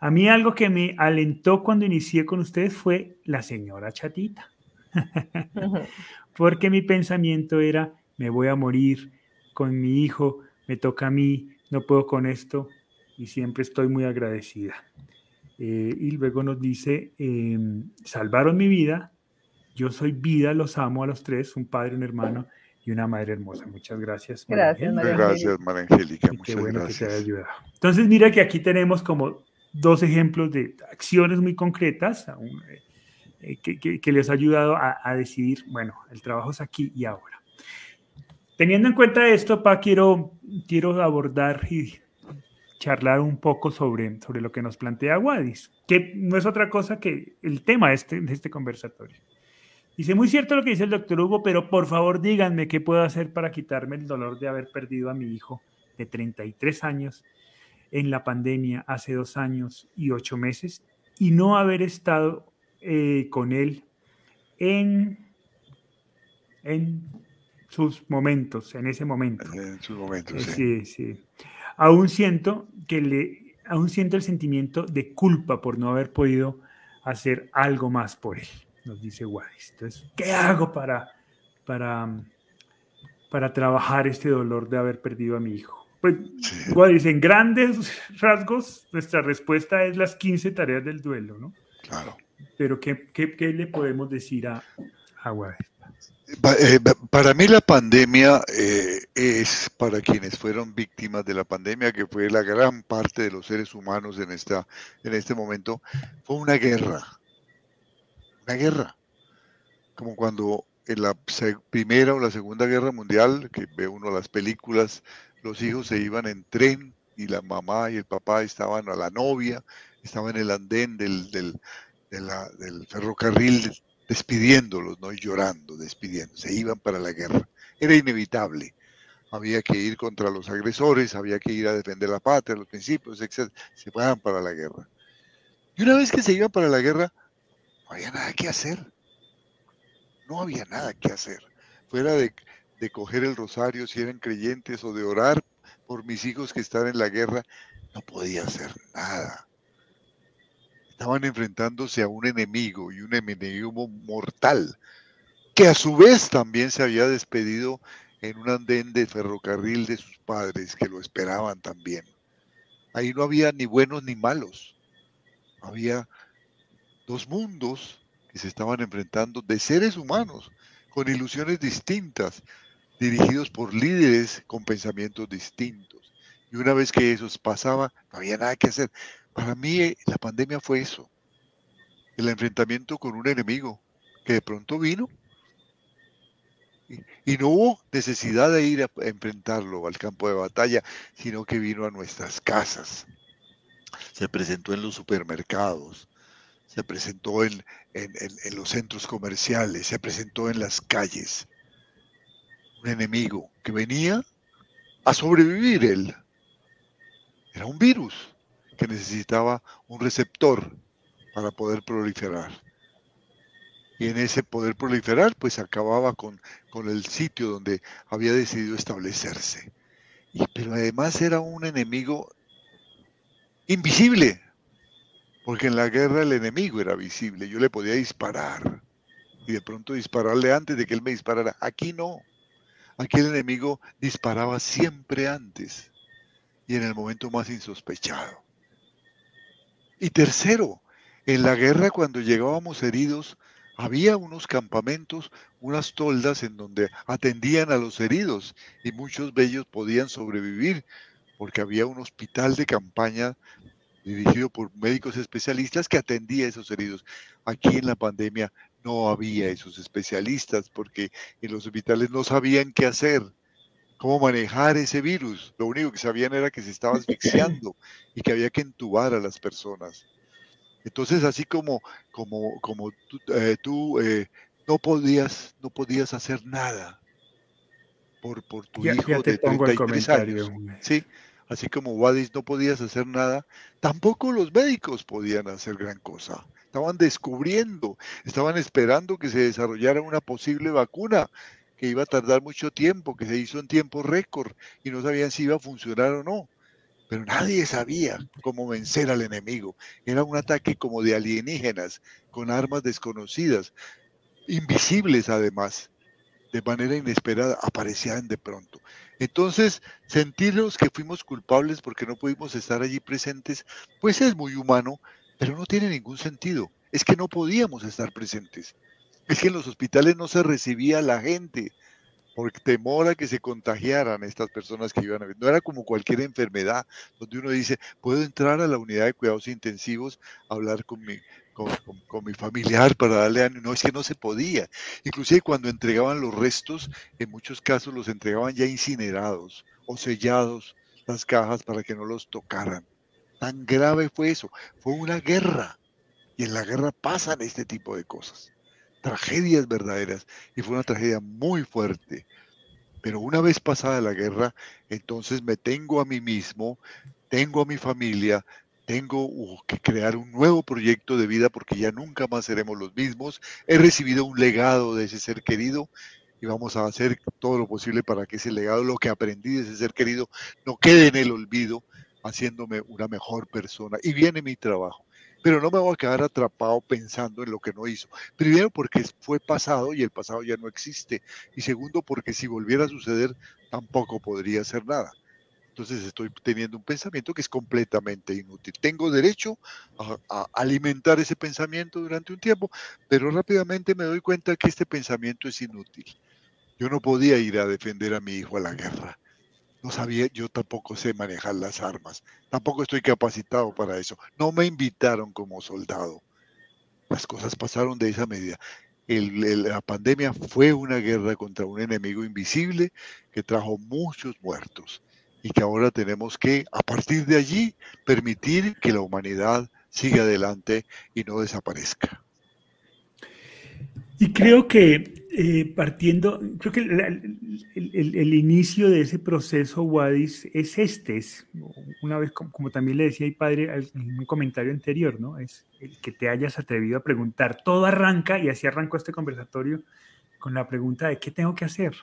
a mí algo que me alentó cuando inicié con ustedes fue la señora chatita. Porque mi pensamiento era, me voy a morir con mi hijo, me toca a mí, no puedo con esto y siempre estoy muy agradecida. Eh, y luego nos dice, em, salvaron mi vida, yo soy vida, los amo a los tres, un padre, un hermano y una madre hermosa. Muchas gracias. Gracias, María Gracias, María Angélica. Muchas qué bueno que te haya ayudado. Entonces, mira que aquí tenemos como dos ejemplos de acciones muy concretas eh, que, que, les ha ayudado a, a, decidir, bueno, el trabajo es aquí y ahora. Teniendo en cuenta esto, Pa, quiero, quiero abordar y charlar un poco sobre, sobre lo que nos plantea Wadis, que no es otra cosa que el tema de este, de este conversatorio. Dice, muy cierto lo que dice el doctor Hugo, pero por favor díganme qué puedo hacer para quitarme el dolor de haber perdido a mi hijo de 33 años en la pandemia hace dos años y ocho meses y no haber estado eh, con él en, en sus momentos, en ese momento. En sus momentos, eh, sí. sí, Aún siento que le, aún siento el sentimiento de culpa por no haber podido hacer algo más por él nos dice Wadis. Entonces, ¿qué hago para, para, para trabajar este dolor de haber perdido a mi hijo? Pues, Wadis, en grandes rasgos, nuestra respuesta es las 15 tareas del duelo, ¿no? Claro. Pero, ¿qué, qué, qué le podemos decir a, a Wadis? Eh, para mí la pandemia eh, es para quienes fueron víctimas de la pandemia, que fue la gran parte de los seres humanos en, esta, en este momento, fue una guerra una guerra. Como cuando en la Primera o la Segunda Guerra Mundial, que ve uno las películas, los hijos se iban en tren y la mamá y el papá estaban a la novia, estaban en el andén del, del, del ferrocarril despidiéndolos, ¿no? Y llorando, despidiendo, se iban para la guerra. Era inevitable. Había que ir contra los agresores, había que ir a defender la patria, los principios, etc. Se iban para la guerra. Y una vez que se iban para la guerra, no había nada que hacer. No había nada que hacer. Fuera de, coger el rosario si eran creyentes o de orar por mis hijos que están en la guerra, no podía hacer nada. Estaban enfrentándose a un enemigo y un enemigo mortal, que a su vez también se había despedido en un andén de ferrocarril de sus padres que lo esperaban también. Ahí no había ni buenos ni malos. Había dos mundos que se estaban enfrentando de seres humanos con ilusiones distintas, dirigidos por líderes con pensamientos distintos. Y una vez que eso pasaba, no había nada que hacer. Para mí eh, la pandemia fue eso, el enfrentamiento con un enemigo que de pronto vino y, no hubo necesidad de ir a enfrentarlo al campo de batalla, sino que vino a nuestras casas. Se presentó en los supermercados, se presentó en, los centros comerciales, se presentó en las calles. Un enemigo que venía a sobrevivir él. Era un virus que necesitaba un receptor para poder proliferar. Y en ese poder proliferar, pues acababa con, con el sitio donde había decidido establecerse. Y, pero además era un enemigo invisible, porque en la guerra el enemigo era visible, yo le podía disparar y de pronto dispararle antes de que él me disparara. Aquí no, aquí el enemigo disparaba siempre antes y en el momento más insospechado. Y tercero, en la guerra cuando llegábamos heridos, había unos campamentos, unas toldas en donde atendían a los heridos y muchos de ellos podían sobrevivir porque había un hospital de campaña dirigido por médicos especialistas que atendía a esos heridos. Aquí en la pandemia no había esos especialistas porque en los hospitales no sabían qué hacer, cómo manejar ese virus. Lo único que sabían era que se estaba asfixiando y que había que entubar a las personas. Entonces, así como, como, como tú, eh, eh, no podías, no podías hacer nada por, por tu hijo de 33 años. Sí, así como Wadis no podías hacer nada, tampoco los médicos podían hacer gran cosa. Estaban descubriendo, estaban esperando que se desarrollara una posible vacuna que iba a tardar mucho tiempo, que se hizo en tiempo récord y no sabían si iba a funcionar o no. Pero nadie sabía cómo vencer al enemigo. Era un ataque como de alienígenas, con armas desconocidas, invisibles además de manera inesperada aparecían de pronto. Entonces, sentirnos que fuimos culpables porque no pudimos estar allí presentes, pues es muy humano, pero no tiene ningún sentido. Es que no podíamos estar presentes. Es que en los hospitales no se recibía la gente por temor a que se contagiaran estas personas que iban a ver. No era como cualquier enfermedad donde uno dice, puedo entrar a la unidad de cuidados intensivos a hablar con mi, con, mi familiar para darle ánimo. No, es que no se podía. Inclusive cuando entregaban los restos, en muchos casos los entregaban ya incinerados o sellados las cajas para que no los tocaran. Tan grave fue eso. Fue una guerra. Y en la guerra pasan este tipo de cosas. Tragedias verdaderas. Y fue una tragedia muy fuerte. Pero una vez pasada la guerra, entonces me tengo a mí mismo, tengo a mi familia, tengo que crear un nuevo proyecto de vida porque ya nunca más seremos los mismos. He recibido un legado de ese ser querido y vamos a hacer todo lo posible para que ese legado, lo que aprendí de ese ser querido, no quede en el olvido, haciéndome una mejor persona. Y viene mi trabajo. Pero no me voy a quedar atrapado pensando en lo que no hizo. Primero porque fue pasado y el pasado ya no existe. Y segundo porque si volviera a suceder tampoco podría hacer nada. Entonces estoy teniendo un pensamiento que es completamente inútil. Tengo derecho a, alimentar ese pensamiento durante un tiempo, pero rápidamente me doy cuenta que este pensamiento es inútil. Yo no podía ir a defender a mi hijo a la guerra. No sabía, yo tampoco sé manejar las armas. Tampoco estoy capacitado para eso. No me invitaron como soldado. Las cosas pasaron de esa medida. la pandemia fue una guerra contra un enemigo invisible que trajo muchos muertos y que ahora tenemos que, a partir de allí, permitir que la humanidad siga adelante y no desaparezca. Y creo que eh, partiendo, creo que el, inicio de ese proceso, Wadis, es este, es una vez, como, también le decía mi padre en un comentario anterior, ¿no? Es el que te hayas atrevido a preguntar. Todo arranca, y así arrancó este conversatorio, con la pregunta de qué tengo que hacer,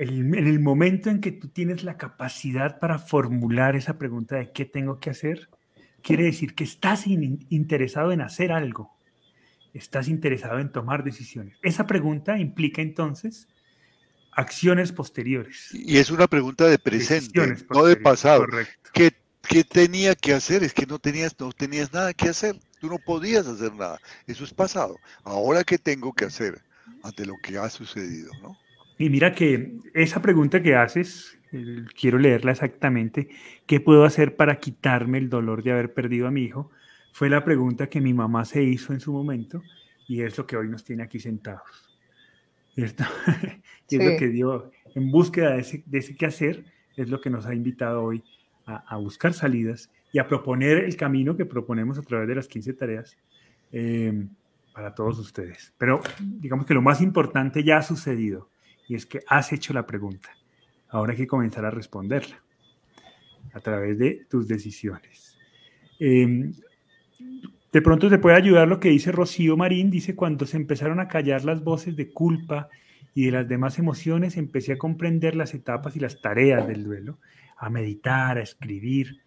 en el momento en que tú tienes la capacidad para formular esa pregunta de qué tengo que hacer, quiere decir que estás interesado en hacer algo, estás interesado en tomar decisiones. Esa pregunta implica entonces acciones posteriores. Y es una pregunta de presente, no de pasado. ¿Qué, ¿Qué, tenía que hacer? Es que no tenías, no tenías nada que hacer. Tú no podías hacer nada. Eso es pasado. Ahora, ¿qué tengo que hacer ante lo que ha sucedido? ¿no? Y mira que esa pregunta que haces, eh, quiero leerla exactamente, ¿qué puedo hacer para quitarme el dolor de haber perdido a mi hijo? Fue la pregunta que mi mamá se hizo en su momento y es lo que hoy nos tiene aquí sentados. ¿Cierto? y es lo que dio, en búsqueda de ese, de qué hacer, es lo que nos ha invitado hoy a, buscar salidas y a proponer el camino que proponemos a través de las 15 tareas eh, para todos ustedes. Pero digamos que lo más importante ya ha sucedido y es que has hecho la pregunta. Ahora hay que comenzar a responderla a través de tus decisiones. Em, de pronto te puede ayudar lo que dice Rocío Marín, dice, cuando se empezaron a callar las voces de culpa y de las demás emociones, empecé a comprender las etapas y las tareas del duelo, a meditar, a escribir,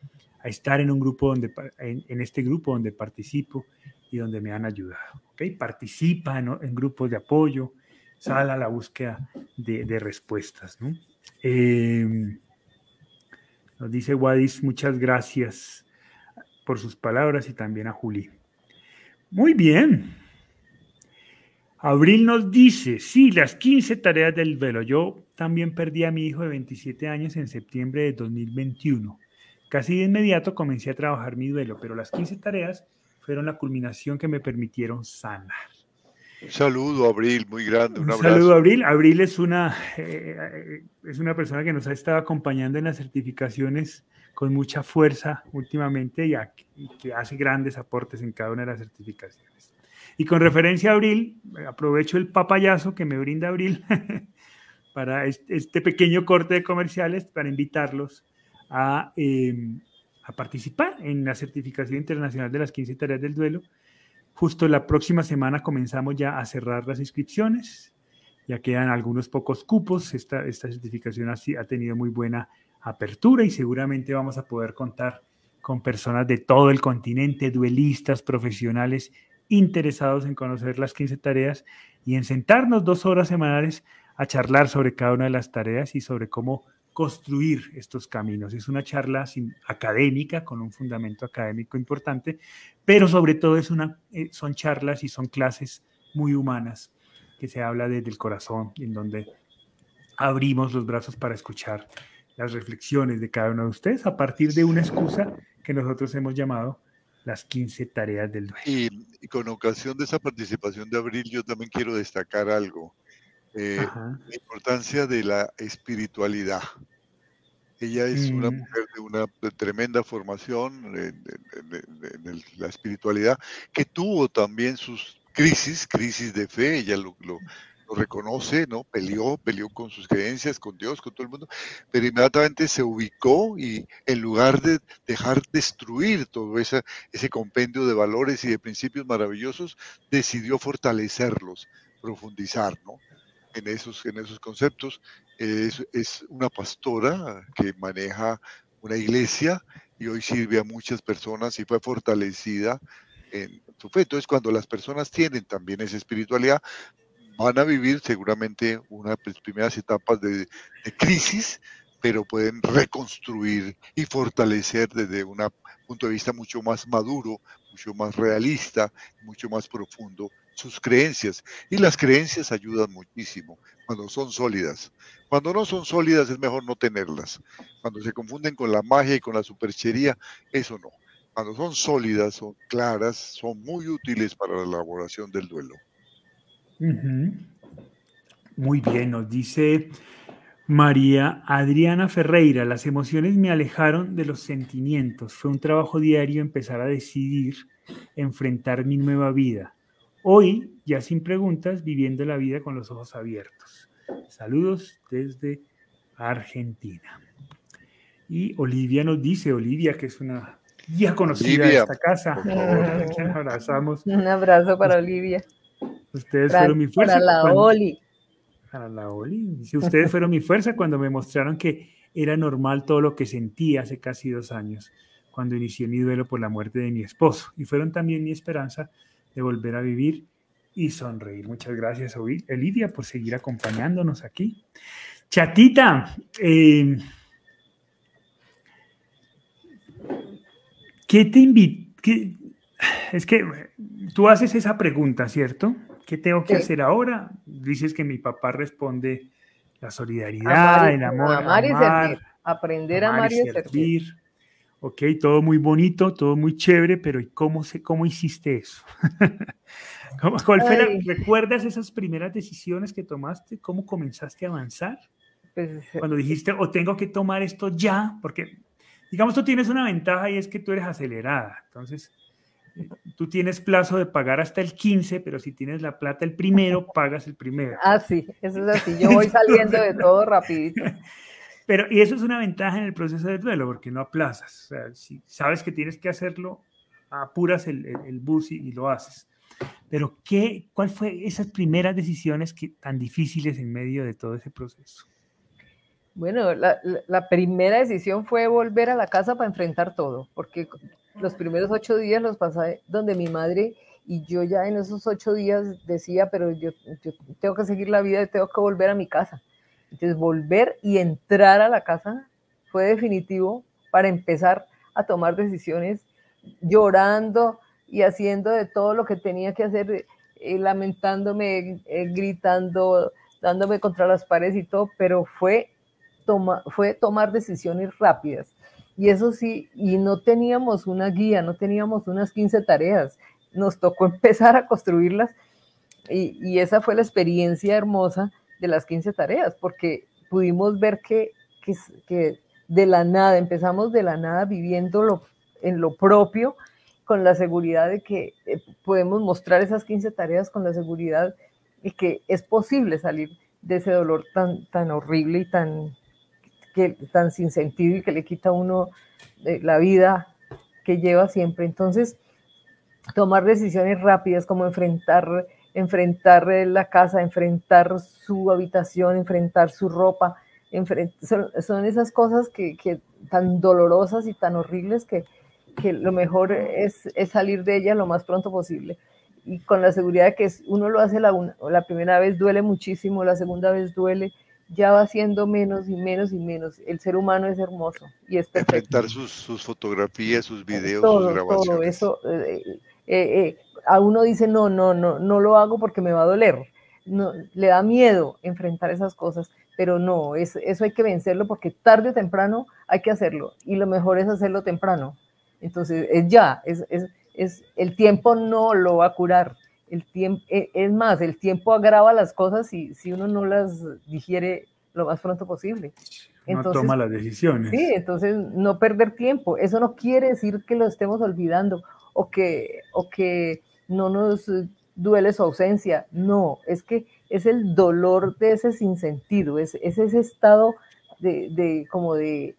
a estar en un grupo donde, en, este grupo donde participo y donde me han ayudado. ¿okay? Participa en grupos de apoyo, sal a la búsqueda de, respuestas. Em, nos dice Wadis, muchas gracias por sus palabras y también a Juli. Muy bien. Abril nos dice, sí, las 15 tareas del velo. Yo también perdí a mi hijo de 27 años en septiembre de 2021. Casi de inmediato comencé a trabajar mi duelo, pero las 15 tareas fueron la culminación que me permitieron sanar. Un saludo, Abril, muy grande. Un, saludo, Abril. Abril es una, eh, es una persona que nos ha estado acompañando en las certificaciones con mucha fuerza últimamente y, que hace grandes aportes en cada una de las certificaciones. Y con referencia a Abril, aprovecho el papayazo que me brinda Abril para este pequeño corte de comerciales para invitarlos a, em, a participar en la certificación internacional de las 15 tareas del duelo Justo la próxima semana comenzamos ya a cerrar las inscripciones. Ya quedan algunos pocos cupos. Esta, esta certificación ha, ha tenido muy buena apertura y seguramente vamos a poder contar con personas de todo el continente, duelistas, profesionales interesados en conocer las 15 tareas y en sentarnos dos horas semanales a charlar sobre cada una de las tareas y sobre cómo construir estos caminos. Es una charla académica con un fundamento académico importante, pero sobre todo es una, eh, son charlas y son clases muy humanas que se habla desde el corazón, en donde abrimos los brazos para escuchar las reflexiones de cada uno de ustedes a partir de una excusa que nosotros hemos llamado las 15 tareas del duelo. Y, con ocasión de esa participación de Abril, yo también quiero destacar algo. Eh, la importancia de la espiritualidad. Ella es una mm. mujer de una tremenda formación en, la espiritualidad, que tuvo también sus crisis, crisis de fe, ella lo, reconoce, ¿no? Peleó, peleó con sus creencias, con Dios, con todo el mundo, pero inmediatamente se ubicó y en lugar de dejar destruir todo ese, ese compendio de valores y de principios maravillosos, decidió fortalecerlos, profundizar, ¿no? En esos, en esos conceptos. Es, es una pastora que maneja una iglesia y hoy sirve a muchas personas y fue fortalecida en su fe. Entonces, cuando las personas tienen también esa espiritualidad, van a vivir seguramente unas primeras etapas de, crisis, pero pueden reconstruir y fortalecer desde un punto de vista mucho más maduro, mucho más realista, mucho más profundo sus creencias. Y las creencias ayudan muchísimo cuando son sólidas. Cuando no son sólidas es mejor no tenerlas. Cuando se confunden con la magia y con la superchería, eso no. Cuando son sólidas, son claras, son muy útiles para la elaboración del duelo. Muy bien, nos dice María Adriana Ferreira, las emociones me alejaron de los sentimientos. Fue un trabajo diario empezar a decidir enfrentar mi nueva vida. Hoy, ya sin preguntas, viviendo la vida con los ojos abiertos. Saludos desde Argentina. Y Olivia nos dice, Olivia, que es una guía conocida de esta casa. abrazamos. Un abrazo para Olivia. Ustedes fueron mi fuerza. Para la Oli. Para la Oli. Si ustedes fueron mi fuerza cuando me mostraron que era normal todo lo que sentía hace casi dos años, cuando inicié mi duelo por la muerte de mi esposo. Y fueron también mi esperanza de volver a vivir y sonreír. Muchas gracias, Olivia, por seguir acompañándonos aquí. Chatita, eh, ¿qué te invito? Es que tú haces esa pregunta, ¿cierto? ¿Qué tengo que hacer ahora? Dices que mi papá responde la solidaridad, el amor. Amar, y servir. Aprender a amar y, servir. Ok, todo muy bonito, todo muy chévere, pero ¿cómo, se, cómo hiciste eso? ¿Cuál fue ¿Recuerdas esas primeras decisiones que tomaste? ¿Cómo comenzaste a avanzar? Pues, Cuando dijiste, o tengo que tomar esto ya, porque, digamos, tú tienes una ventaja y es que tú eres acelerada. Entonces, tú tienes plazo de pagar hasta el 15, pero si tienes la plata el primero, pagas el primero. Ah, sí, eso es así. Yo voy saliendo de todo rapidito. Pero, y eso es una ventaja en el proceso de duelo, porque no aplazas. O sea, si sabes que tienes que hacerlo, apuras el, el, bus y, lo haces. Pero, ¿qué, ¿cuál fue esas primeras decisiones que, tan difíciles en medio de todo ese proceso? Bueno, la, la, primera decisión fue volver a la casa para enfrentar todo, porque los primeros ocho días los pasé donde mi madre y yo ya en esos ocho días decía, pero yo, tengo que seguir la vida y tengo que volver a mi casa. Entonces, volver y entrar a la casa fue definitivo para empezar a tomar decisiones llorando y haciendo de todo lo que tenía que hacer, eh, lamentándome, eh, gritando, dándome contra las paredes y todo, pero fue, toma, fue tomar decisiones rápidas. Y eso sí, y no teníamos una guía, no teníamos unas 15 tareas, nos tocó empezar a construirlas y, y esa fue la experiencia hermosa de las 15 tareas, porque pudimos ver que, que, de la nada, empezamos de la nada viviendo en lo propio, con la seguridad de que eh, podemos mostrar esas 15 tareas con la seguridad y que es posible salir de ese dolor tan, tan horrible y tan, que, tan sin sentido y que le quita a uno eh, la vida que lleva siempre. Entonces, tomar decisiones rápidas como enfrentar, enfrentar la casa, enfrentar su habitación, enfrentar su ropa, son, esas cosas que, que, tan dolorosas y tan horribles que, que lo mejor es, es, salir de ella lo más pronto posible. Y con la seguridad de que uno lo hace la, la primera vez duele muchísimo, la segunda vez duele, ya va siendo menos y menos y menos. El ser humano es hermoso y es perfecto. Enfrentar sus, sus fotografías, sus videos, sus grabaciones. Todo eso, eh, eh, eh, a uno dice, no, no, no, no lo hago porque me va a doler. No, le da miedo enfrentar esas cosas, pero no, es, eso hay que vencerlo porque tarde o temprano hay que hacerlo y lo mejor es hacerlo temprano. Entonces, es ya, es, es, es, el tiempo no lo va a curar. El tiempo, e, es más, el tiempo agrava las cosas si, si uno no las digiere lo más pronto posible. Entonces, no toma las decisiones. Sí, entonces no perder tiempo. Eso no quiere decir que lo estemos olvidando o que, o que no nos duele su ausencia. No, es que es el dolor de ese sinsentido, es, es ese estado de, de como de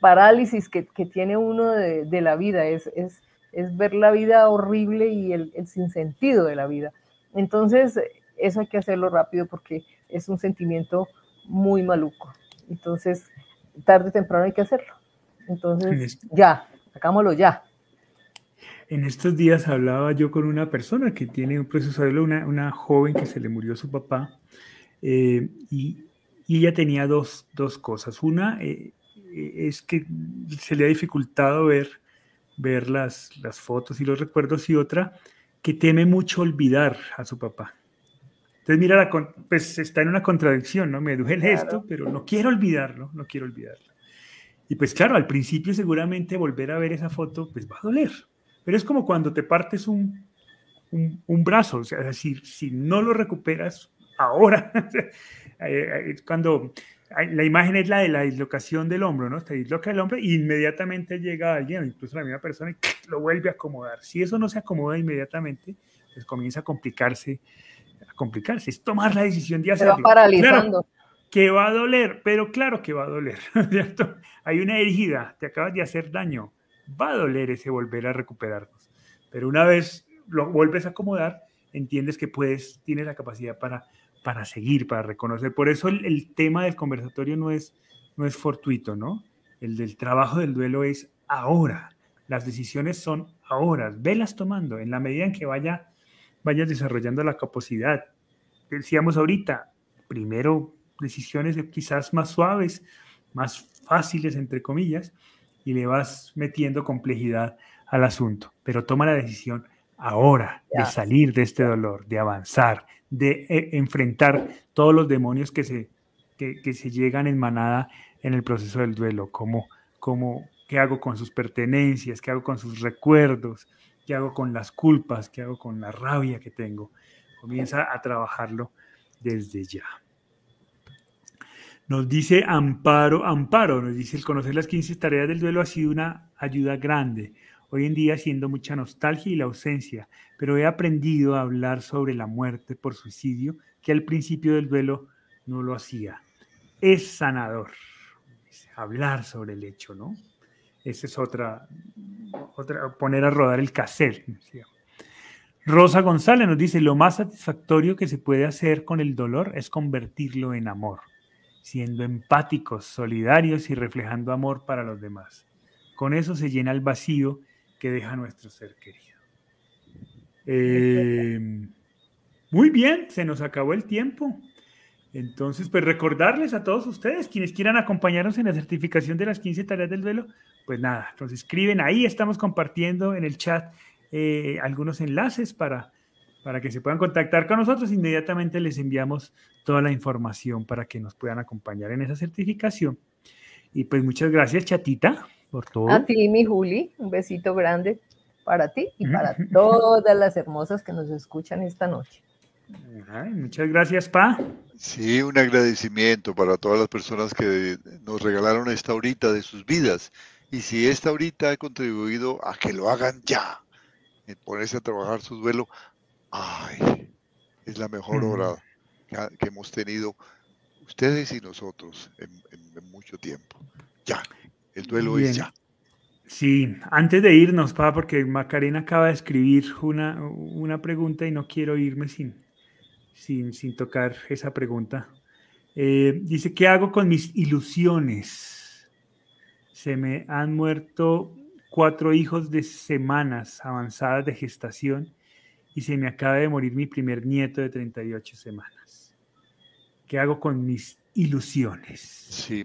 parálisis que, que tiene uno de, de, la vida, es, es, es ver la vida horrible y el, el sinsentido de la vida. Entonces, eso hay que hacerlo rápido porque es un sentimiento muy maluco. Entonces, tarde o temprano hay que hacerlo. Entonces, ya, hagámoslo ya. En estos días hablaba yo con una persona que tiene un proceso de una, una joven que se le murió su papá, eh, y, y, ella tenía dos, dos cosas. Una eh, es que se le ha dificultado ver, ver las, las fotos y los recuerdos, y otra que teme mucho olvidar a su papá. Entonces, mira, pues está en una contradicción, ¿no? Me duele esto, pero no quiero olvidarlo, no quiero olvidarlo. Y pues claro, al principio seguramente volver a ver esa foto, pues va a doler. Pero es como cuando te partes un, un, brazo, o sea, es decir, si no lo recuperas ahora, eh, cuando la imagen es la de la dislocación del hombro, ¿no? Te disloca el hombro e inmediatamente llega alguien, incluso la misma persona, y lo vuelve a acomodar. Si eso no se acomoda inmediatamente, pues comienza a complicarse complicarse, es tomar la decisión de hacerlo. Se va paralizando. que va a doler, pero claro que va a doler, ¿cierto? Hay una herida, te acabas de hacer daño, va a doler ese volver a recuperarnos. Pero una vez lo vuelves a acomodar, entiendes que puedes, tienes la capacidad para, para seguir, para reconocer. Por eso el, el tema del conversatorio no es, no es fortuito, ¿no? El del trabajo del duelo es ahora. Las decisiones son ahora. Velas tomando. En la medida en que vaya vayas desarrollando la capacidad. Decíamos ahorita, primero decisiones quizás más suaves, más fáciles, entre comillas, y le vas metiendo complejidad al asunto. Pero toma la decisión ahora de salir de este dolor, de avanzar, de eh, enfrentar todos los demonios que se, que, se llegan en manada en el proceso del duelo, como, como qué hago con sus pertenencias, qué hago con sus recuerdos, ¿Qué hago con las culpas? ¿Qué hago con la rabia que tengo? Comienza a trabajarlo desde ya. Nos dice Amparo, Amparo, nos dice el conocer las 15 tareas del duelo ha sido una ayuda grande. Hoy en día siendo mucha nostalgia y la ausencia, pero he aprendido a hablar sobre la muerte por suicidio que al principio del duelo no lo hacía. Es sanador hablar sobre el hecho, ¿no? Esa es otra, otra, poner a rodar el cassette. Rosa González nos dice, lo más satisfactorio que se puede hacer con el dolor es convertirlo en amor, siendo empáticos, solidarios y reflejando amor para los demás. Con eso se llena el vacío que deja nuestro ser querido. Eh, muy bien, se nos acabó el tiempo. Entonces, pues recordarles a todos ustedes, quienes quieran acompañarnos en la certificación de las 15 tareas del duelo, pues nada, nos escriben ahí, estamos compartiendo en el chat eh, algunos enlaces para, para que se puedan contactar con nosotros. Inmediatamente les enviamos toda la información para que nos puedan acompañar en esa certificación. Y pues muchas gracias, chatita, por todo. A ti, mi Juli, un besito grande para ti y para todas las hermosas que nos escuchan esta noche. muchas gracias, Pa. Sí, un agradecimiento para todas las personas que nos regalaron esta horita de sus vidas y si esta ahorita ha contribuido a que lo hagan ya, en ponerse a trabajar su duelo, ay, es la mejor hora que, hemos tenido ustedes y nosotros en, mucho tiempo. Ya, el duelo es ya. Sí, antes de irnos, pa, porque Macarena acaba de escribir una, una pregunta y no quiero irme sin, sin, sin tocar esa pregunta. Eh, dice, ¿qué hago con mis ilusiones? se me han muerto cuatro hijos de semanas avanzadas de gestación y se me acaba de morir mi primer nieto de 38 semanas. ¿Qué hago con mis ilusiones? Sí,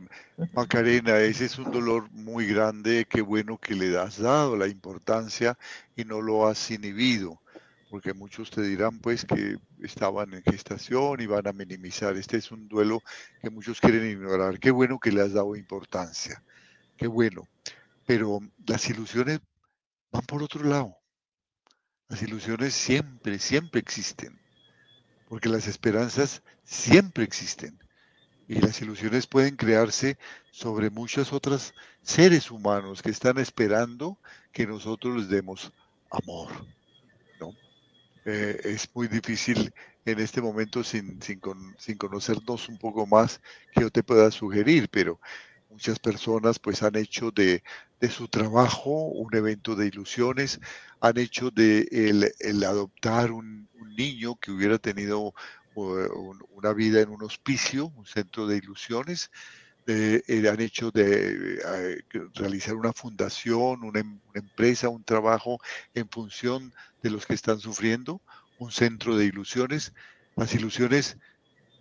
Macarena, ese es un dolor muy grande. Qué bueno que le has dado la importancia y no lo has inhibido, porque muchos te dirán pues que estaban en gestación y van a minimizar. Este es un duelo que muchos quieren ignorar. Qué bueno que le has dado importancia qué bueno. Pero las ilusiones van por otro lado. Las ilusiones siempre, siempre existen, porque las esperanzas siempre existen. Y las ilusiones pueden crearse sobre muchos otros seres humanos que están esperando que nosotros les demos amor. ¿no? Eh, es muy difícil en este momento sin, sin, sin, conocernos un poco más que yo te pueda sugerir, pero muchas personas pues han hecho de, su trabajo un evento de ilusiones, han hecho de el, adoptar un, niño que hubiera tenido una vida en un hospicio, un centro de ilusiones, eh, han hecho de eh, realizar una fundación, una, una, empresa, un trabajo en función de los que están sufriendo, un centro de ilusiones. Las ilusiones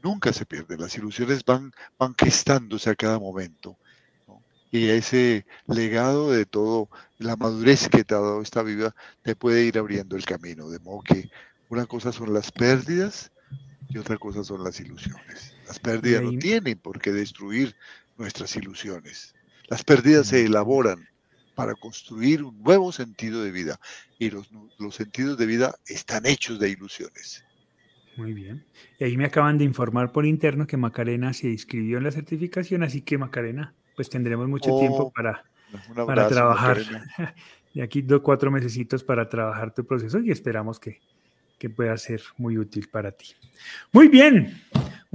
nunca se pierden, las ilusiones van, van gestándose a cada momento. Y ese legado de todo, la madurez que te ha dado esta vida, te puede ir abriendo el camino. De modo que una cosa son las pérdidas y otra cosa son las ilusiones. Las pérdidas no tienen por qué destruir nuestras ilusiones. Las pérdidas se elaboran para construir un nuevo sentido de vida y los, los sentidos de vida están hechos de ilusiones. Muy bien. Y ahí me acaban de informar por interno que Macarena se inscribió en la certificación, así que Macarena, pues tendremos mucho oh, tiempo para, abrazo, para trabajar. De aquí dos, cuatro mesecitos para trabajar tu proceso y esperamos que, que pueda ser muy útil para ti. Muy bien,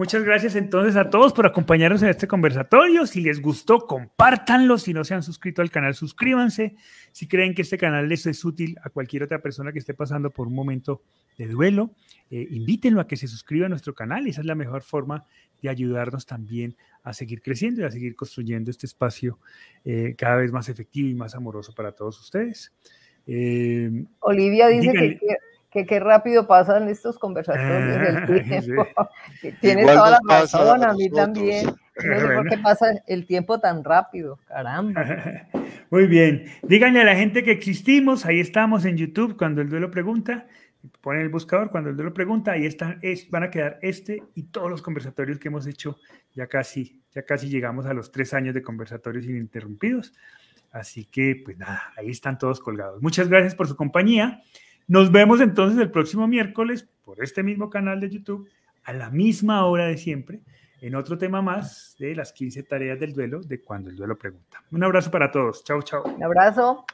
muchas gracias entonces a todos por acompañarnos en este conversatorio. Si les gustó, compártanlo. Si no se han suscrito al canal, suscríbanse. Si creen que este canal les es útil a cualquier otra persona que esté pasando por un momento de duelo, eh, invítenlo a que se suscriba a nuestro canal. Esa es la mejor forma de ayudarnos también a seguir creciendo y a seguir construyendo este espacio eh, cada vez más efectivo y más amoroso para todos ustedes. Eh, Olivia dice que que qué rápido pasan estos conversatorios del tiempo. Tienes toda la razón, a mí también. No sé por qué pasa el tiempo tan rápido, caramba. Muy bien. Díganle a la gente que existimos, ahí estamos en YouTube cuando el duelo pregunta. Ponen el buscador cuando el duelo pregunta, ahí están, es, van a quedar este y todos los conversatorios que hemos hecho. Ya casi, ya casi llegamos a los tres años de conversatorios ininterrumpidos. Así que, pues nada, ahí están todos colgados. Muchas gracias por su compañía. Nos vemos entonces el próximo miércoles por este mismo canal de YouTube a la misma hora de siempre en otro tema más de las 15 tareas del duelo de cuando el duelo pregunta. Un abrazo para todos. Chao, chao. Un abrazo.